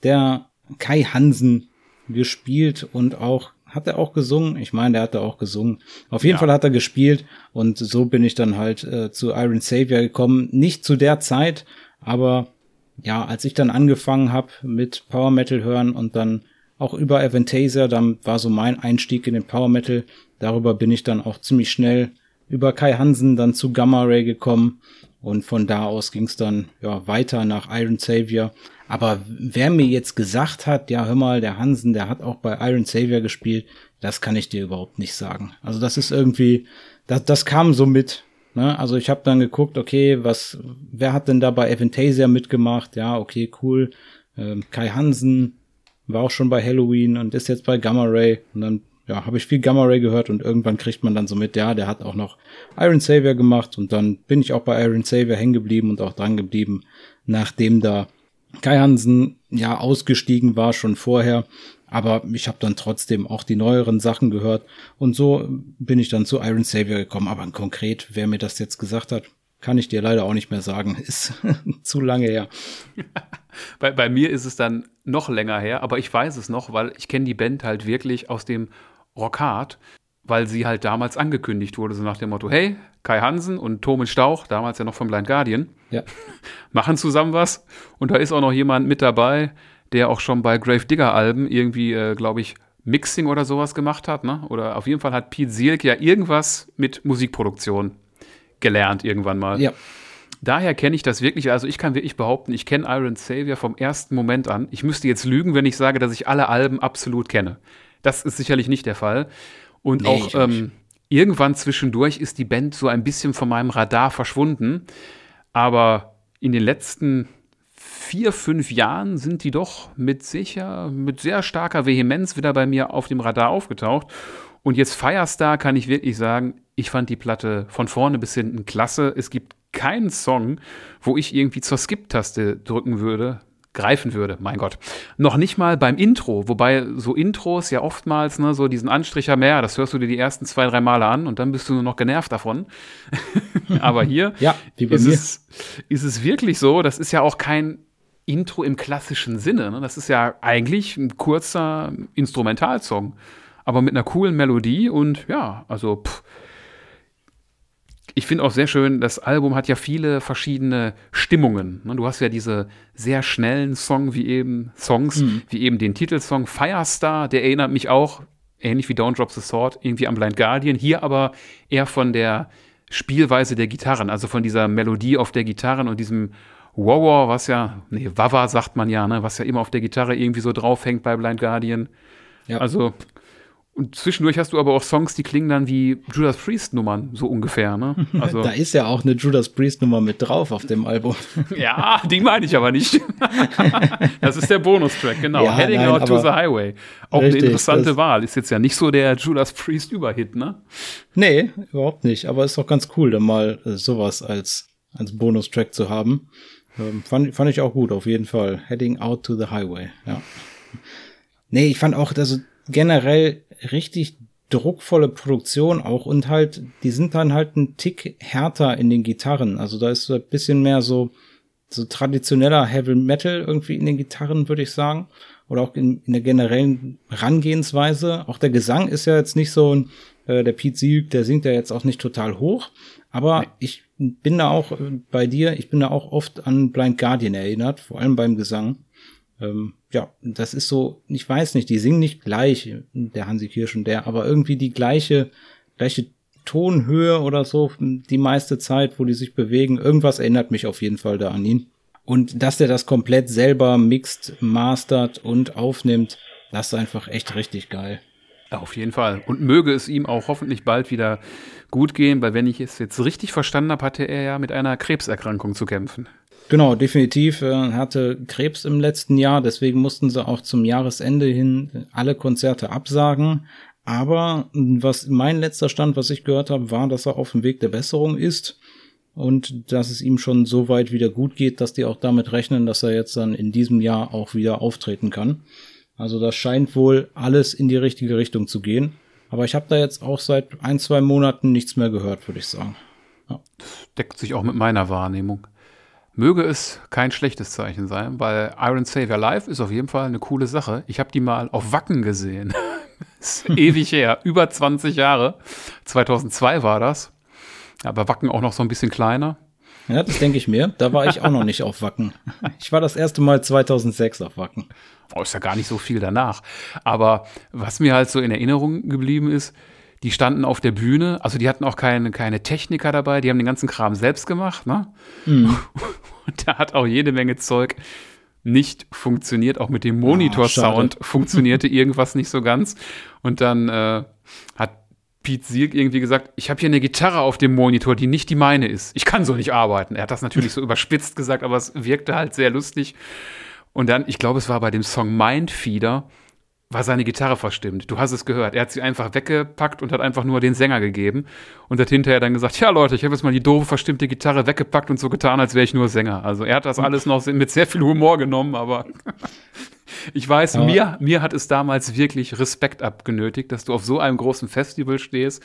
der Kai Hansen gespielt und auch hat er auch gesungen? Ich meine, der hat da auch gesungen. Auf jeden ja. Fall hat er gespielt und so bin ich dann halt äh, zu Iron Savior gekommen. Nicht zu der Zeit, aber ja, als ich dann angefangen habe mit Power Metal hören und dann auch über Aventasia, dann war so mein Einstieg in den Power Metal. Darüber bin ich dann auch ziemlich schnell über Kai Hansen dann zu Gamma Ray gekommen und von da aus ging es dann ja weiter nach Iron Savior. Aber wer mir jetzt gesagt hat, ja hör mal, der Hansen, der hat auch bei Iron Savior gespielt, das kann ich dir überhaupt nicht sagen. Also das ist irgendwie, das, das kam so mit. Ne? Also ich habe dann geguckt, okay, was, wer hat denn da bei Aventasia mitgemacht? Ja, okay, cool. Ähm, Kai Hansen war auch schon bei Halloween und ist jetzt bei Gamma Ray. Und dann ja, habe ich viel Gamma Ray gehört und irgendwann kriegt man dann so mit, ja, der hat auch noch Iron Savior gemacht und dann bin ich auch bei Iron Savior hängen geblieben und auch dran geblieben, nachdem da Kai Hansen ja ausgestiegen war schon vorher, aber ich habe dann trotzdem auch die neueren Sachen gehört und so bin ich dann zu Iron Savior gekommen, aber konkret, wer mir das jetzt gesagt hat, kann ich dir leider auch nicht mehr sagen, ist zu lange her. bei, bei mir ist es dann noch länger her, aber ich weiß es noch, weil ich kenne die Band halt wirklich aus dem Rockhard, weil sie halt damals angekündigt wurde, so nach dem Motto, hey, Kai Hansen und Thomas Stauch, damals ja noch vom Blind Guardian, ja. machen zusammen was. Und da ist auch noch jemand mit dabei, der auch schon bei Grave Digger Alben irgendwie, äh, glaube ich, Mixing oder sowas gemacht hat, ne? Oder auf jeden Fall hat Pete Sielk ja irgendwas mit Musikproduktion gelernt irgendwann mal. Ja. Daher kenne ich das wirklich, also ich kann wirklich behaupten, ich kenne Iron Savior vom ersten Moment an. Ich müsste jetzt lügen, wenn ich sage, dass ich alle Alben absolut kenne. Das ist sicherlich nicht der Fall. Und nee, auch ähm, irgendwann zwischendurch ist die Band so ein bisschen von meinem Radar verschwunden. Aber in den letzten vier, fünf Jahren sind die doch mit sicher, mit sehr starker Vehemenz wieder bei mir auf dem Radar aufgetaucht. Und jetzt Firestar kann ich wirklich sagen, ich fand die Platte von vorne bis hinten klasse. Es gibt keinen Song, wo ich irgendwie zur Skip-Taste drücken würde, greifen würde, mein Gott. Noch nicht mal beim Intro, wobei so Intros ja oftmals, ne, so diesen Anstricher mehr, das hörst du dir die ersten zwei, drei Male an und dann bist du nur noch genervt davon. Aber hier ja, ist, es, ist es wirklich so, das ist ja auch kein Intro im klassischen Sinne. Ne? Das ist ja eigentlich ein kurzer Instrumentalsong, aber mit einer coolen Melodie und ja, also pff, ich finde auch sehr schön, das Album hat ja viele verschiedene Stimmungen. Ne? Du hast ja diese sehr schnellen Song wie eben Songs, mhm. wie eben den Titelsong Firestar, der erinnert mich auch, ähnlich wie Don't Drop the Sword, irgendwie am Blind Guardian, hier aber eher von der Spielweise der Gitarren, also von dieser Melodie auf der Gitarren und diesem Wow, was ja, nee, Wawa sagt man ja, ne, was ja immer auf der Gitarre irgendwie so draufhängt bei Blind Guardian. Ja. Also und zwischendurch hast du aber auch Songs, die klingen dann wie Judas Priest Nummern, so ungefähr, ne? Also da ist ja auch eine Judas Priest Nummer mit drauf auf dem Album. ja, die meine ich aber nicht. das ist der Bonustrack, genau. Ja, Heading nein, Out to the Highway. Auch richtig, eine interessante Wahl. Ist jetzt ja nicht so der Judas Priest Überhit, ne? Nee, überhaupt nicht. Aber ist doch ganz cool, dann mal äh, sowas als, als Bonustrack zu haben. Ähm, fand, fand ich auch gut, auf jeden Fall. Heading Out to the Highway, ja. Nee, ich fand auch, also generell richtig druckvolle Produktion auch und halt, die sind dann halt ein Tick härter in den Gitarren. Also da ist so ein bisschen mehr so, so traditioneller Heavy Metal irgendwie in den Gitarren, würde ich sagen. Oder auch in, in der generellen Rangehensweise. Auch der Gesang ist ja jetzt nicht so ein, äh, der Pete Sieg, der singt ja jetzt auch nicht total hoch. Aber nee. ich bin da auch äh, bei dir, ich bin da auch oft an Blind Guardian erinnert, vor allem beim Gesang. Ähm, ja, das ist so, ich weiß nicht, die singen nicht gleich, der Hansi Kirsch und der, aber irgendwie die gleiche, gleiche Tonhöhe oder so die meiste Zeit, wo die sich bewegen. Irgendwas erinnert mich auf jeden Fall da an ihn. Und dass der das komplett selber mixt, mastert und aufnimmt, das ist einfach echt richtig geil. Auf jeden Fall. Und möge es ihm auch hoffentlich bald wieder gut gehen, weil wenn ich es jetzt richtig verstanden habe, hatte er ja mit einer Krebserkrankung zu kämpfen. Genau, definitiv. Er hatte Krebs im letzten Jahr, deswegen mussten sie auch zum Jahresende hin alle Konzerte absagen. Aber was mein letzter Stand, was ich gehört habe, war, dass er auf dem Weg der Besserung ist und dass es ihm schon so weit wieder gut geht, dass die auch damit rechnen, dass er jetzt dann in diesem Jahr auch wieder auftreten kann. Also das scheint wohl alles in die richtige Richtung zu gehen. Aber ich habe da jetzt auch seit ein, zwei Monaten nichts mehr gehört, würde ich sagen. Ja. Deckt sich auch mit meiner Wahrnehmung möge es kein schlechtes Zeichen sein, weil Iron Savior Live ist auf jeden Fall eine coole Sache. Ich habe die mal auf Wacken gesehen. ist ewig her, über 20 Jahre. 2002 war das. Aber Wacken auch noch so ein bisschen kleiner. Ja, das denke ich mir. Da war ich auch noch nicht auf Wacken. Ich war das erste Mal 2006 auf Wacken. Oh, ist ja gar nicht so viel danach. Aber was mir halt so in Erinnerung geblieben ist, die standen auf der Bühne, also die hatten auch keine, keine Techniker dabei, die haben den ganzen Kram selbst gemacht, ne? Mhm. Und da hat auch jede Menge Zeug nicht funktioniert, auch mit dem Monitor-Sound oh, funktionierte irgendwas nicht so ganz. Und dann äh, hat Pete Sieg irgendwie gesagt, ich habe hier eine Gitarre auf dem Monitor, die nicht die meine ist. Ich kann so nicht arbeiten. Er hat das natürlich so überspitzt gesagt, aber es wirkte halt sehr lustig. Und dann, ich glaube, es war bei dem Song Mindfeeder, war seine Gitarre verstimmt. Du hast es gehört. Er hat sie einfach weggepackt und hat einfach nur den Sänger gegeben und hat hinterher dann gesagt, ja Leute, ich habe jetzt mal die doofe verstimmte Gitarre weggepackt und so getan, als wäre ich nur Sänger. Also er hat das alles noch mit sehr viel Humor genommen, aber ich weiß, ja. mir, mir hat es damals wirklich Respekt abgenötigt, dass du auf so einem großen Festival stehst,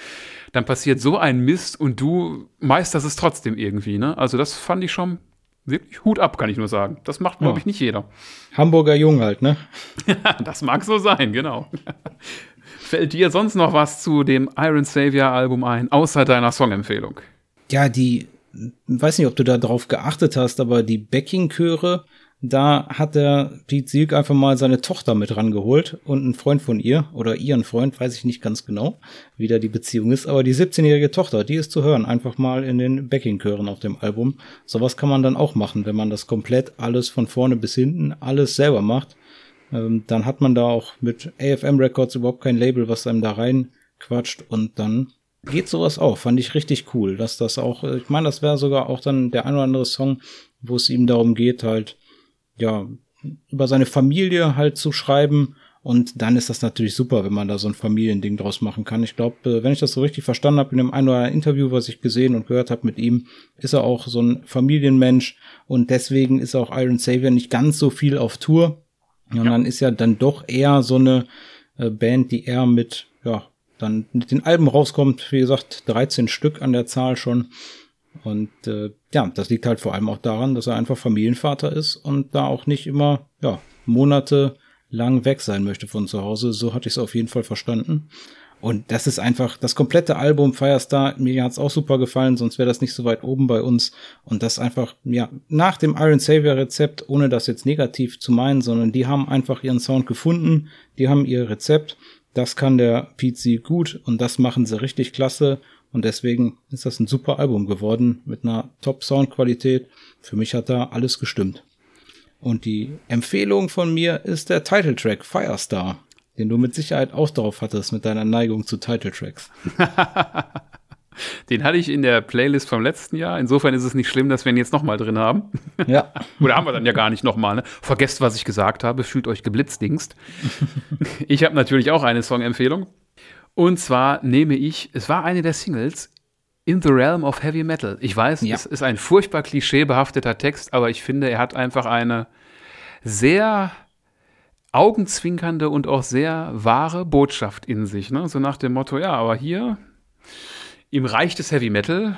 dann passiert so ein Mist und du meisterst es trotzdem irgendwie. Ne? Also das fand ich schon wirklich Hut ab, kann ich nur sagen. Das macht, glaube ich, nicht jeder. Hamburger Jung halt, ne? das mag so sein, genau. Fällt dir sonst noch was zu dem Iron Savior Album ein, außer deiner Songempfehlung? Ja, die, weiß nicht, ob du da drauf geachtet hast, aber die Backing-Chöre, da hat der Pete Sieg einfach mal seine Tochter mit rangeholt und ein Freund von ihr oder ihren Freund, weiß ich nicht ganz genau, wie da die Beziehung ist, aber die 17-jährige Tochter, die ist zu hören, einfach mal in den Backing-Chören auf dem Album. Sowas kann man dann auch machen, wenn man das komplett alles von vorne bis hinten alles selber macht. Ähm, dann hat man da auch mit AFM Records überhaupt kein Label, was einem da rein quatscht und dann geht sowas auch. Fand ich richtig cool, dass das auch, äh, ich meine, das wäre sogar auch dann der ein oder andere Song, wo es ihm darum geht, halt ja, über seine Familie halt zu schreiben. Und dann ist das natürlich super, wenn man da so ein Familiending draus machen kann. Ich glaube, äh, wenn ich das so richtig verstanden habe, in dem einen oder anderen Interview, was ich gesehen und gehört habe mit ihm, ist er auch so ein Familienmensch und deswegen ist auch Iron Savior nicht ganz so viel auf Tour. Und ja. dann ist ja dann doch eher so eine äh, Band, die eher mit, ja, dann mit den Alben rauskommt. Wie gesagt, 13 Stück an der Zahl schon. Und äh, ja, das liegt halt vor allem auch daran, dass er einfach Familienvater ist und da auch nicht immer ja, Monate lang weg sein möchte von zu Hause. So hatte ich es auf jeden Fall verstanden. Und das ist einfach das komplette Album Firestar. Mir hat's auch super gefallen, sonst wäre das nicht so weit oben bei uns. Und das einfach, ja, nach dem Iron Savior Rezept, ohne das jetzt negativ zu meinen, sondern die haben einfach ihren Sound gefunden. Die haben ihr Rezept. Das kann der Pete gut und das machen sie richtig klasse. Und deswegen ist das ein super Album geworden mit einer Top-Soundqualität. Für mich hat da alles gestimmt. Und die Empfehlung von mir ist der Titeltrack Firestar, den du mit Sicherheit auch drauf hattest mit deiner Neigung zu Titeltracks. Den hatte ich in der Playlist vom letzten Jahr. Insofern ist es nicht schlimm, dass wir ihn jetzt nochmal drin haben. Ja. Oder haben wir dann ja gar nicht nochmal. Ne? Vergesst, was ich gesagt habe. Fühlt euch geblitzdingst. ich habe natürlich auch eine Songempfehlung. Und zwar nehme ich, es war eine der Singles, In the Realm of Heavy Metal. Ich weiß, ja. es ist ein furchtbar klischeebehafteter Text, aber ich finde, er hat einfach eine sehr augenzwinkernde und auch sehr wahre Botschaft in sich. Ne? So nach dem Motto, ja, aber hier im Reich des Heavy Metal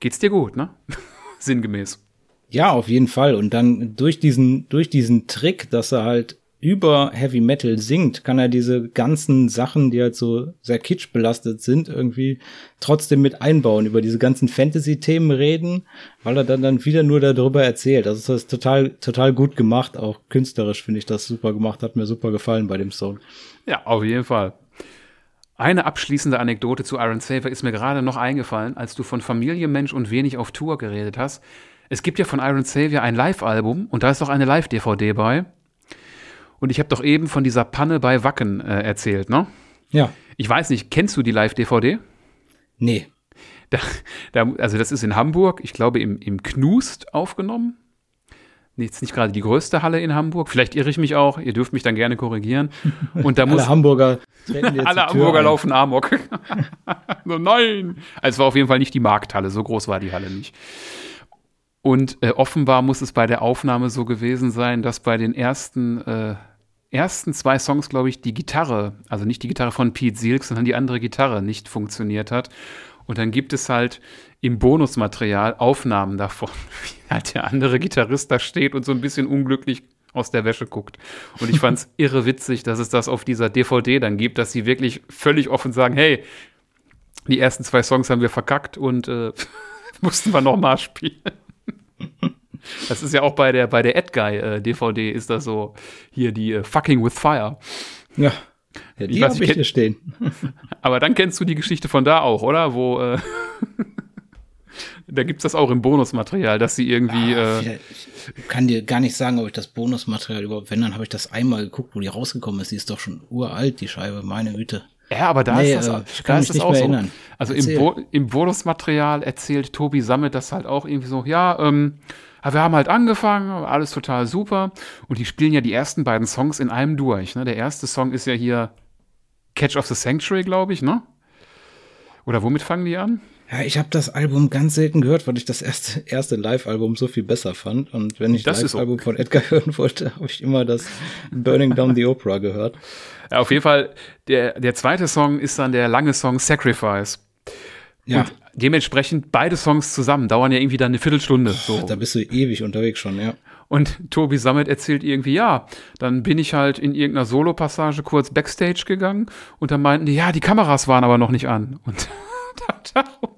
geht's dir gut, ne? Sinngemäß. Ja, auf jeden Fall. Und dann durch diesen, durch diesen Trick, dass er halt über Heavy Metal singt, kann er diese ganzen Sachen, die halt so sehr kitsch belastet sind, irgendwie trotzdem mit einbauen, über diese ganzen Fantasy-Themen reden, weil er dann dann wieder nur darüber erzählt. Also das ist total, total gut gemacht, auch künstlerisch finde ich das super gemacht, hat mir super gefallen bei dem Song. Ja, auf jeden Fall. Eine abschließende Anekdote zu Iron Saver ist mir gerade noch eingefallen, als du von Familie, Mensch und wenig auf Tour geredet hast. Es gibt ja von Iron Savior ein Live-Album und da ist auch eine Live-DVD bei. Und ich habe doch eben von dieser Panne bei Wacken äh, erzählt, ne? Ja. Ich weiß nicht, kennst du die Live-DVD? Nee. Da, da, also das ist in Hamburg, ich glaube im, im Knust aufgenommen. Jetzt nicht gerade die größte Halle in Hamburg. Vielleicht irre ich mich auch. Ihr dürft mich dann gerne korrigieren. Und da muss alle Hamburger alle Hamburger ein. laufen Amok. so, nein. Also es war auf jeden Fall nicht die Markthalle. So groß war die Halle nicht. Und äh, offenbar muss es bei der Aufnahme so gewesen sein, dass bei den ersten, äh, ersten zwei Songs, glaube ich, die Gitarre, also nicht die Gitarre von Pete Silk, sondern die andere Gitarre nicht funktioniert hat. Und dann gibt es halt im Bonusmaterial Aufnahmen davon, wie halt der andere Gitarrist da steht und so ein bisschen unglücklich aus der Wäsche guckt. Und ich fand es irre witzig, dass es das auf dieser DVD dann gibt, dass sie wirklich völlig offen sagen, hey, die ersten zwei Songs haben wir verkackt und äh, mussten wir nochmal spielen. Das ist ja auch bei der, bei der Edguy äh, DVD ist das so, hier die äh, Fucking with Fire. Ja. ja die habe ich hier stehen. Aber dann kennst du die Geschichte von da auch, oder? Wo, äh, da gibt es das auch im Bonusmaterial, dass sie irgendwie. Ah, äh, ich kann dir gar nicht sagen, ob ich das Bonusmaterial überhaupt, wenn, dann habe ich das einmal geguckt, wo die rausgekommen ist. Die ist doch schon uralt, die Scheibe, meine Güte. Ja, aber da nee, ist das, äh, ich da ist das auch so. Also im, Bo im Bonusmaterial erzählt Tobi Sammet das halt auch irgendwie so, ja, ähm, wir haben halt angefangen, alles total super. Und die spielen ja die ersten beiden Songs in einem durch. Ne? Der erste Song ist ja hier Catch of the Sanctuary, glaube ich, ne? Oder womit fangen die an? Ja, ich habe das Album ganz selten gehört, weil ich das erste, erste Live-Album so viel besser fand. Und wenn ich das Live-Album okay. von Edgar hören wollte, habe ich immer das Burning Down the Opera gehört. Ja, auf jeden Fall, der, der zweite Song ist dann der lange Song Sacrifice. Ja. Und dementsprechend beide Songs zusammen dauern ja irgendwie dann eine Viertelstunde. So. Da bist du ewig unterwegs schon, ja. Und Tobi Sammet erzählt irgendwie, ja, dann bin ich halt in irgendeiner Solo-Passage kurz Backstage gegangen und dann meinten die, ja, die Kameras waren aber noch nicht an. Und darum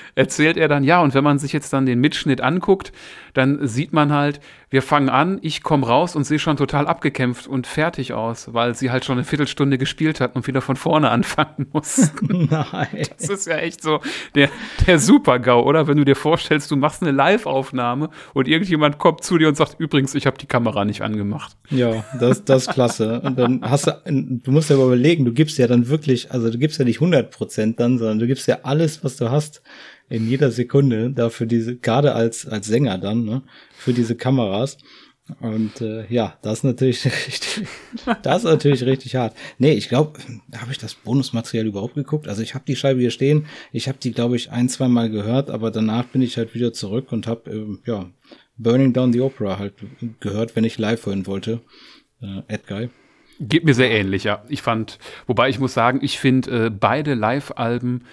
erzählt er dann, ja, und wenn man sich jetzt dann den Mitschnitt anguckt, dann sieht man halt, wir fangen an, ich komme raus und sehe schon total abgekämpft und fertig aus, weil sie halt schon eine Viertelstunde gespielt hat und wieder von vorne anfangen muss. Nein. Das ist ja echt so der, der Super-GAU, oder? Wenn du dir vorstellst, du machst eine Live-Aufnahme und irgendjemand kommt zu dir und sagt, übrigens, ich habe die Kamera nicht angemacht. Ja, das, das ist klasse. Und dann hast du, du musst ja überlegen, du gibst ja dann wirklich, also du gibst ja nicht 100 Prozent dann, sondern du gibst ja alles, was du hast in jeder Sekunde dafür diese, gerade als, als Sänger dann, ne, für diese Kameras. Und äh, ja, das ist natürlich richtig, das ist natürlich richtig hart. Nee, ich glaube, habe ich das Bonusmaterial überhaupt geguckt? Also ich habe die Scheibe hier stehen. Ich habe die, glaube ich, ein, zwei Mal gehört, aber danach bin ich halt wieder zurück und habe äh, ja Burning Down the Opera halt gehört, wenn ich live hören wollte. Äh, Edguy. Geht mir sehr ähnlich, ja. Ich fand, wobei ich muss sagen, ich finde äh, beide Live-Alben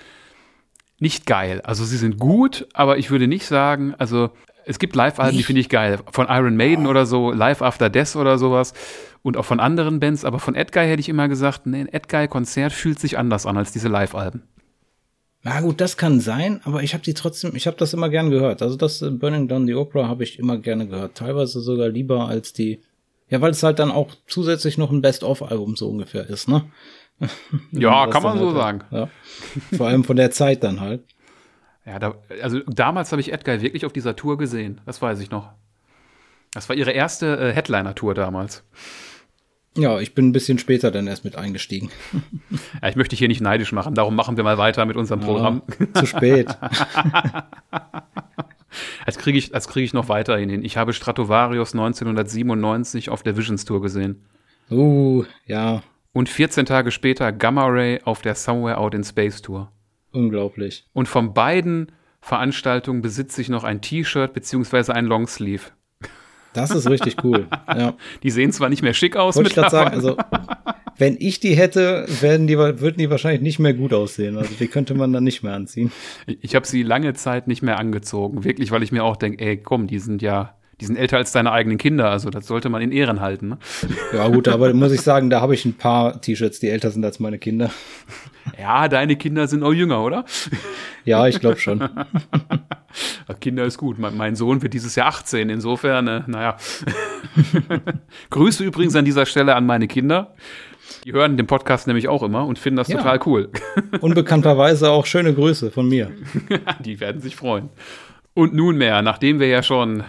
nicht geil. Also sie sind gut, aber ich würde nicht sagen, also es gibt Live-Alben, die finde ich geil. Von Iron Maiden oder so, Live After Death oder sowas. Und auch von anderen Bands. Aber von Edguy hätte ich immer gesagt, nee, ein Edguy-Konzert fühlt sich anders an als diese Live-Alben. Na gut, das kann sein, aber ich habe die trotzdem, ich habe das immer gern gehört. Also das äh, Burning Down the Opera habe ich immer gerne gehört. Teilweise sogar lieber als die, ja, weil es halt dann auch zusätzlich noch ein Best-of-Album so ungefähr ist, ne? Ja, kann man so halt, sagen. Ja. Vor allem von der Zeit dann halt. Ja, da, also damals habe ich Edgar wirklich auf dieser Tour gesehen. Das weiß ich noch. Das war ihre erste äh, Headliner-Tour damals. Ja, ich bin ein bisschen später dann erst mit eingestiegen. Ja, ich möchte dich hier nicht neidisch machen, darum machen wir mal weiter mit unserem Programm. zu spät. Als kriege ich, krieg ich noch weiterhin hin. Ich habe Stratovarius 1997 auf der Visions Tour gesehen. Uh, ja. Und 14 Tage später Gamma Ray auf der Somewhere Out in Space Tour. Unglaublich. Und von beiden Veranstaltungen besitze ich noch ein T-Shirt beziehungsweise ein Longsleeve. Das ist richtig cool. Ja. Die sehen zwar nicht mehr schick aus Wollte ich sagen, also wenn ich die hätte, werden die, würden die wahrscheinlich nicht mehr gut aussehen. Also die könnte man dann nicht mehr anziehen. Ich habe sie lange Zeit nicht mehr angezogen. Wirklich, weil ich mir auch denke, ey, komm, die sind ja die sind älter als deine eigenen Kinder, also das sollte man in Ehren halten. Ne? Ja gut, aber muss ich sagen, da habe ich ein paar T-Shirts, die älter sind als meine Kinder. Ja, deine Kinder sind auch jünger, oder? Ja, ich glaube schon. Kinder ist gut. Mein Sohn wird dieses Jahr 18, insofern, äh, naja. Grüße übrigens an dieser Stelle an meine Kinder. Die hören den Podcast nämlich auch immer und finden das ja. total cool. Unbekannterweise auch schöne Grüße von mir. Die werden sich freuen. Und nunmehr, nachdem wir ja schon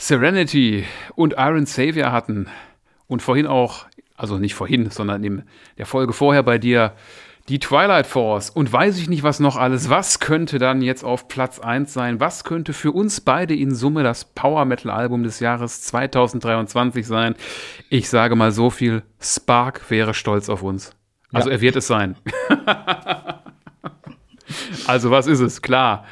Serenity und Iron Savior hatten und vorhin auch, also nicht vorhin, sondern in der Folge vorher bei dir die Twilight Force und weiß ich nicht was noch alles. Was könnte dann jetzt auf Platz 1 sein? Was könnte für uns beide in Summe das Power Metal Album des Jahres 2023 sein? Ich sage mal so viel, Spark wäre stolz auf uns. Also ja. er wird es sein. also was ist es? Klar,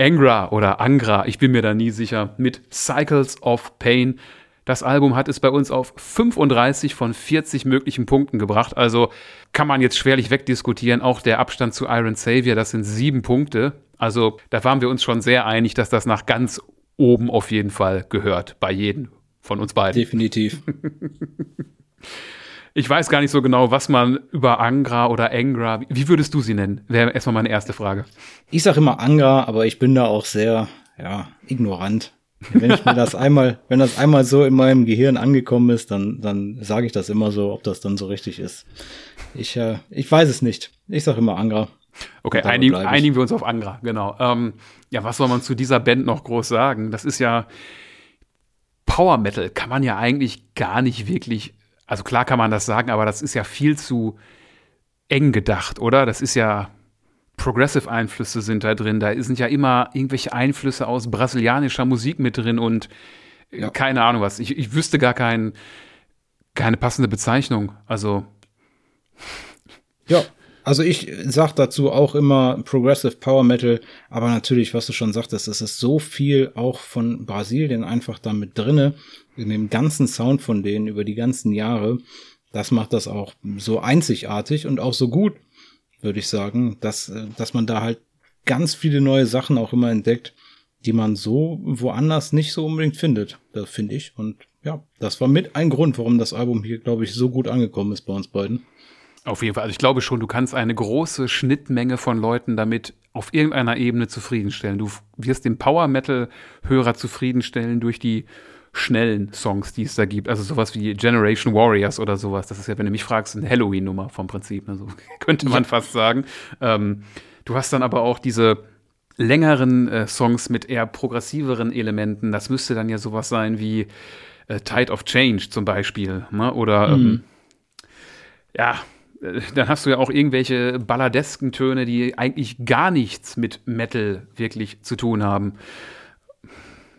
Angra oder Angra, ich bin mir da nie sicher, mit Cycles of Pain. Das Album hat es bei uns auf 35 von 40 möglichen Punkten gebracht. Also kann man jetzt schwerlich wegdiskutieren. Auch der Abstand zu Iron Savior, das sind sieben Punkte. Also da waren wir uns schon sehr einig, dass das nach ganz oben auf jeden Fall gehört. Bei jedem von uns beiden. Definitiv. Ich weiß gar nicht so genau, was man über Angra oder Angra, wie würdest du sie nennen? Wäre erstmal meine erste Frage. Ich sage immer Angra, aber ich bin da auch sehr, ja, ignorant. Wenn ich mir das einmal, wenn das einmal so in meinem Gehirn angekommen ist, dann, dann sage ich das immer so, ob das dann so richtig ist. Ich, äh, ich weiß es nicht. Ich sage immer Angra. Okay, einigen, einigen wir uns auf Angra, genau. Ähm, ja, was soll man zu dieser Band noch groß sagen? Das ist ja Power Metal, kann man ja eigentlich gar nicht wirklich, also klar kann man das sagen, aber das ist ja viel zu eng gedacht, oder? Das ist ja Progressive-Einflüsse sind da drin. Da sind ja immer irgendwelche Einflüsse aus brasilianischer Musik mit drin und äh, ja. keine Ahnung was. Ich, ich wüsste gar kein, keine passende Bezeichnung. Also. Ja, also ich sag dazu auch immer Progressive Power Metal, aber natürlich, was du schon sagtest, es ist so viel auch von Brasilien einfach da mit drinne, in dem ganzen Sound von denen über die ganzen Jahre. Das macht das auch so einzigartig und auch so gut würde ich sagen, dass, äh, dass man da halt ganz viele neue Sachen auch immer entdeckt, die man so woanders nicht so unbedingt findet. Das finde ich. Und ja, das war mit ein Grund, warum das Album hier, glaube ich, so gut angekommen ist bei uns beiden. Auf jeden Fall. Also ich glaube schon, du kannst eine große Schnittmenge von Leuten damit auf irgendeiner Ebene zufriedenstellen. Du wirst den Power Metal Hörer zufriedenstellen durch die schnellen Songs, die es da gibt. Also sowas wie Generation Warriors oder sowas. Das ist ja, wenn du mich fragst, eine Halloween-Nummer vom Prinzip. Also könnte man ja. fast sagen. Ähm, du hast dann aber auch diese längeren äh, Songs mit eher progressiveren Elementen. Das müsste dann ja sowas sein wie äh, Tide of Change zum Beispiel. Ne? Oder mhm. ähm, ja, äh, dann hast du ja auch irgendwelche balladesken Töne, die eigentlich gar nichts mit Metal wirklich zu tun haben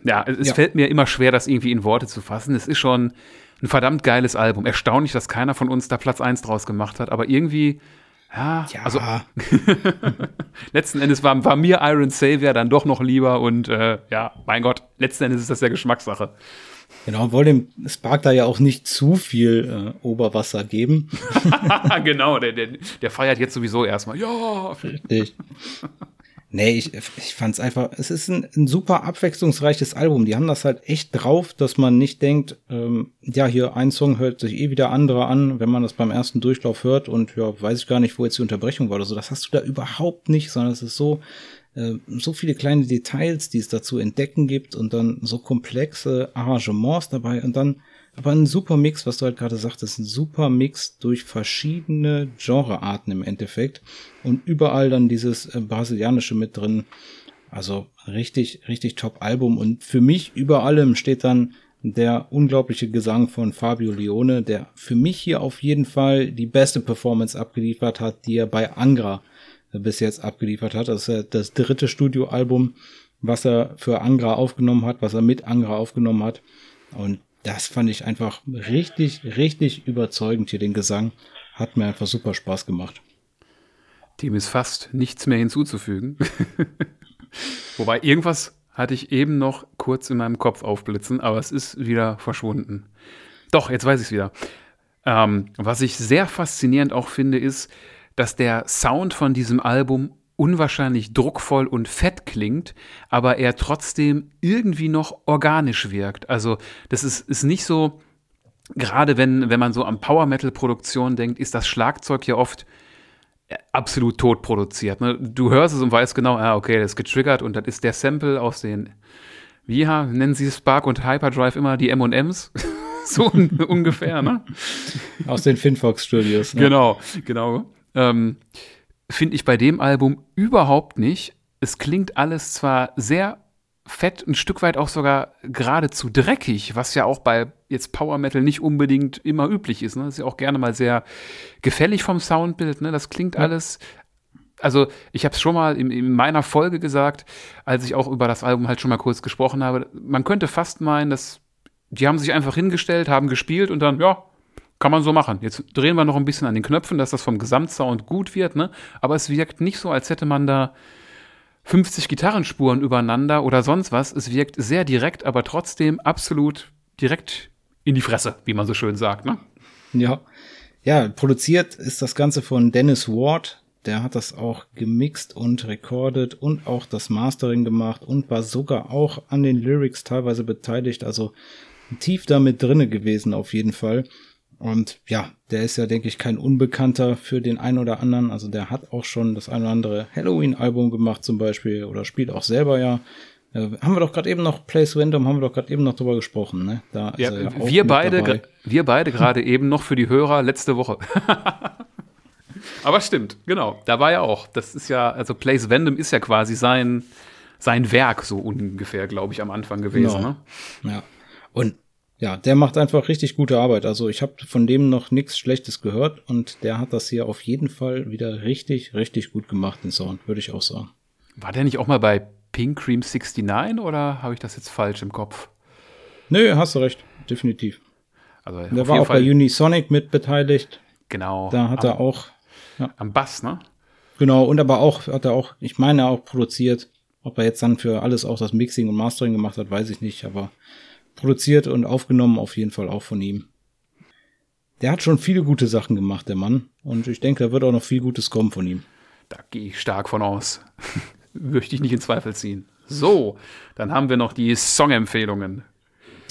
ja, es ja. fällt mir immer schwer, das irgendwie in Worte zu fassen. Es ist schon ein verdammt geiles Album. Erstaunlich, dass keiner von uns da Platz 1 draus gemacht hat, aber irgendwie, ja, ja. also letzten Endes war, war, mir Iron Savior dann doch noch lieber und äh, ja, mein Gott, letzten Endes ist das ja Geschmackssache. Genau, wollte dem Spark da ja auch nicht zu viel äh, Oberwasser geben. genau, der, der, der feiert jetzt sowieso erstmal. Ja, richtig. Nee, ich, ich fand es einfach, es ist ein, ein, super abwechslungsreiches Album. Die haben das halt echt drauf, dass man nicht denkt, ähm, ja, hier ein Song hört sich eh wieder andere an, wenn man das beim ersten Durchlauf hört und ja, weiß ich gar nicht, wo jetzt die Unterbrechung war oder so. Das hast du da überhaupt nicht, sondern es ist so, äh, so viele kleine Details, die es dazu entdecken gibt und dann so komplexe Arrangements dabei und dann aber ein super Mix, was du halt gerade sagtest, ein super Mix durch verschiedene Genrearten im Endeffekt und überall dann dieses äh, brasilianische mit drin. Also richtig, richtig top Album und für mich über allem steht dann der unglaubliche Gesang von Fabio Leone, der für mich hier auf jeden Fall die beste Performance abgeliefert hat, die er bei Angra bis jetzt abgeliefert hat. Das ist das dritte Studioalbum, was er für Angra aufgenommen hat, was er mit Angra aufgenommen hat. Und das fand ich einfach richtig, richtig überzeugend hier, den Gesang. Hat mir einfach super Spaß gemacht. Dem ist fast nichts mehr hinzuzufügen. Wobei irgendwas hatte ich eben noch kurz in meinem Kopf aufblitzen, aber es ist wieder verschwunden. Doch, jetzt weiß ich es wieder. Ähm, was ich sehr faszinierend auch finde, ist, dass der Sound von diesem Album unwahrscheinlich druckvoll und fett klingt, aber er trotzdem irgendwie noch organisch wirkt. Also das ist, ist nicht so, gerade wenn, wenn man so an Power Metal Produktion denkt, ist das Schlagzeug ja oft äh, absolut tot produziert. Ne? Du hörst es und weißt genau, ah, okay, das ist getriggert und das ist der Sample aus den, wie ja, nennen sie Spark und Hyperdrive immer die M&Ms? so ungefähr, ne? Aus den Finfox Studios. Ne? Genau, genau. Ähm, finde ich bei dem Album überhaupt nicht. Es klingt alles zwar sehr fett, ein Stück weit auch sogar geradezu dreckig, was ja auch bei jetzt Power Metal nicht unbedingt immer üblich ist. Ne? Das ist ja auch gerne mal sehr gefällig vom Soundbild. Ne? Das klingt ja. alles. Also, ich habe es schon mal in, in, meiner Folge gesagt, als ich auch über das Album halt schon mal kurz gesprochen habe. Man könnte fast meinen, dass die haben sich einfach hingestellt, haben gespielt und dann, ja, kann man so machen. Jetzt drehen wir noch ein bisschen an den Knöpfen, dass das vom Gesamtsound gut wird, ne? Aber es wirkt nicht so, als hätte man da 50 Gitarrenspuren übereinander oder sonst was. Es wirkt sehr direkt, aber trotzdem absolut direkt in die Fresse, wie man so schön sagt, ne? Ja. Ja, produziert ist das Ganze von Dennis Ward. Der hat das auch gemixt und recorded und auch das Mastering gemacht und war sogar auch an den Lyrics teilweise beteiligt. Also tief damit drinne gewesen auf jeden Fall. Und ja, der ist ja, denke ich, kein Unbekannter für den einen oder anderen. Also der hat auch schon das ein oder andere Halloween-Album gemacht zum Beispiel oder spielt auch selber ja Äh, haben wir doch gerade eben noch Place Random, haben wir doch gerade eben noch drüber gesprochen, ne? Da ja, ja wir beide, wir beide gerade eben noch für die Hörer letzte Woche. Aber stimmt, genau. Da war ja auch. Das ist ja, also Place Random ist ja quasi sein, sein Werk so ungefähr, glaube ich, am Anfang gewesen. Genau. Ne? Ja. Und ja, der macht einfach richtig gute Arbeit. Also ich habe von dem noch nichts Schlechtes gehört und der hat das hier auf jeden Fall wieder richtig, richtig gut gemacht, den Sound, würde ich auch sagen. War der nicht auch mal bei Pink Cream 69 oder habe ich das jetzt falsch im Kopf? Nö, hast du recht, definitiv. Also der war auch Fall bei Unisonic mit beteiligt. Genau. Da hat am, er auch ja. am Bass, ne? Genau, und aber auch hat er auch, ich meine auch produziert. Ob er jetzt dann für alles auch das Mixing und Mastering gemacht hat, weiß ich nicht, aber produziert und aufgenommen auf jeden Fall auch von ihm. Der hat schon viele gute Sachen gemacht, der Mann. Und ich denke, da wird auch noch viel Gutes kommen von ihm. Da gehe ich stark von aus. Möchte ich nicht in Zweifel ziehen. So, dann haben wir noch die Songempfehlungen.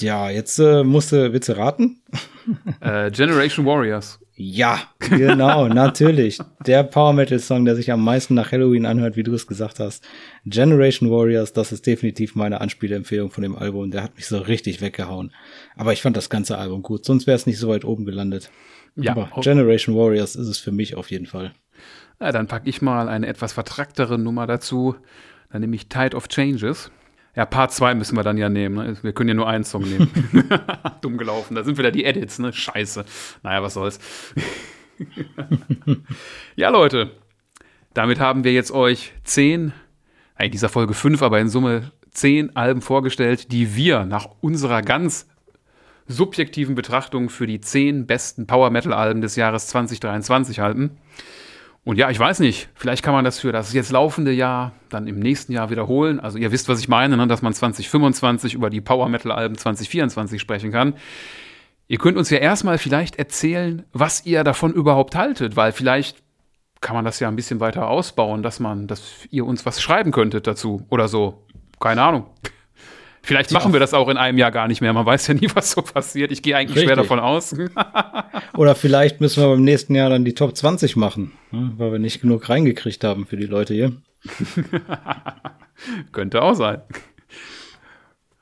Ja, jetzt äh, musste, du raten? Äh, Generation Warriors. Ja, genau, natürlich. Der Power Metal Song, der sich am meisten nach Halloween anhört, wie du es gesagt hast. Generation Warriors, das ist definitiv meine Anspielempfehlung von dem Album. Der hat mich so richtig weggehauen. Aber ich fand das ganze Album gut, sonst wäre es nicht so weit oben gelandet. Ja, Aber Generation Warriors ist es für mich auf jeden Fall. Ja, dann packe ich mal eine etwas vertracktere Nummer dazu. Dann nehme ich Tide of Changes. Ja, Part 2 müssen wir dann ja nehmen. Ne? Wir können ja nur einen Song nehmen. Dumm gelaufen. Da sind wieder die Edits, ne? Scheiße. Naja, was soll's. ja, Leute. Damit haben wir jetzt euch zehn, in dieser Folge fünf, aber in Summe zehn Alben vorgestellt, die wir nach unserer ganz subjektiven Betrachtung für die zehn besten Power Metal Alben des Jahres 2023 halten. Und ja, ich weiß nicht, vielleicht kann man das für das jetzt laufende Jahr dann im nächsten Jahr wiederholen. Also ihr wisst, was ich meine, ne? dass man 2025 über die Power Metal Alben 2024 sprechen kann. Ihr könnt uns ja erstmal vielleicht erzählen, was ihr davon überhaupt haltet, weil vielleicht kann man das ja ein bisschen weiter ausbauen, dass man, dass ihr uns was schreiben könntet dazu oder so. Keine Ahnung. Vielleicht machen wir das auch in einem Jahr gar nicht mehr. Man weiß ja nie, was so passiert. Ich gehe eigentlich Richtig. schwer davon aus. Oder vielleicht müssen wir beim nächsten Jahr dann die Top 20 machen, weil wir nicht genug reingekriegt haben für die Leute hier. Könnte auch sein.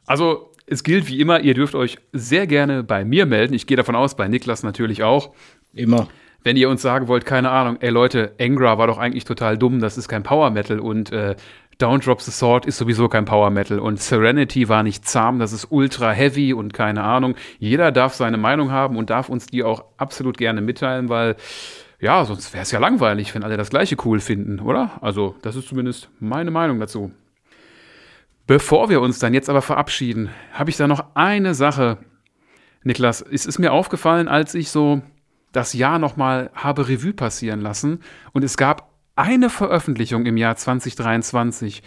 Also, es gilt wie immer, ihr dürft euch sehr gerne bei mir melden. Ich gehe davon aus, bei Niklas natürlich auch. Immer. Wenn ihr uns sagen wollt, keine Ahnung, ey Leute, Engra war doch eigentlich total dumm, das ist kein Power Metal und äh, Down Drops the Sword ist sowieso kein Power Metal und Serenity war nicht zahm, das ist ultra heavy und keine Ahnung. Jeder darf seine Meinung haben und darf uns die auch absolut gerne mitteilen, weil ja, sonst wäre es ja langweilig, wenn alle das gleiche cool finden, oder? Also, das ist zumindest meine Meinung dazu. Bevor wir uns dann jetzt aber verabschieden, habe ich da noch eine Sache. Niklas, es ist mir aufgefallen, als ich so das Jahr nochmal habe Revue passieren lassen und es gab eine Veröffentlichung im Jahr 2023,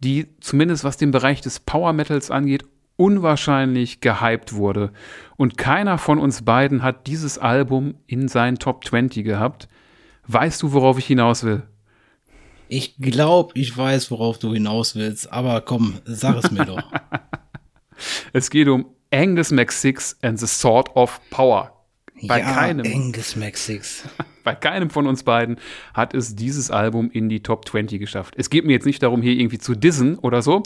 die zumindest was den Bereich des Power Metals angeht, unwahrscheinlich gehypt wurde. Und keiner von uns beiden hat dieses Album in seinen Top 20 gehabt. Weißt du, worauf ich hinaus will? Ich glaube, ich weiß, worauf du hinaus willst, aber komm, sag es mir doch. es geht um Angus Mac 6 and the Sword of Power. Bei ja, keinem. Angus Mac 6. Bei keinem von uns beiden hat es dieses Album in die Top 20 geschafft. Es geht mir jetzt nicht darum, hier irgendwie zu dissen oder so.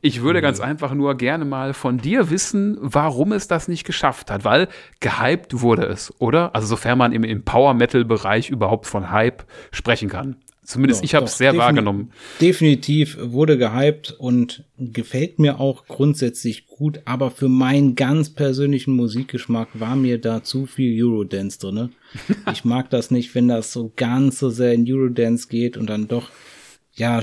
Ich würde mhm. ganz einfach nur gerne mal von dir wissen, warum es das nicht geschafft hat, weil gehypt wurde es, oder? Also sofern man im, im Power-Metal-Bereich überhaupt von Hype sprechen kann. Zumindest ja, ich habe es sehr wahrgenommen. Definitiv wurde gehypt und gefällt mir auch grundsätzlich gut, aber für meinen ganz persönlichen Musikgeschmack war mir da zu viel Eurodance drin. ich mag das nicht, wenn das so ganz so sehr in Eurodance geht und dann doch, ja,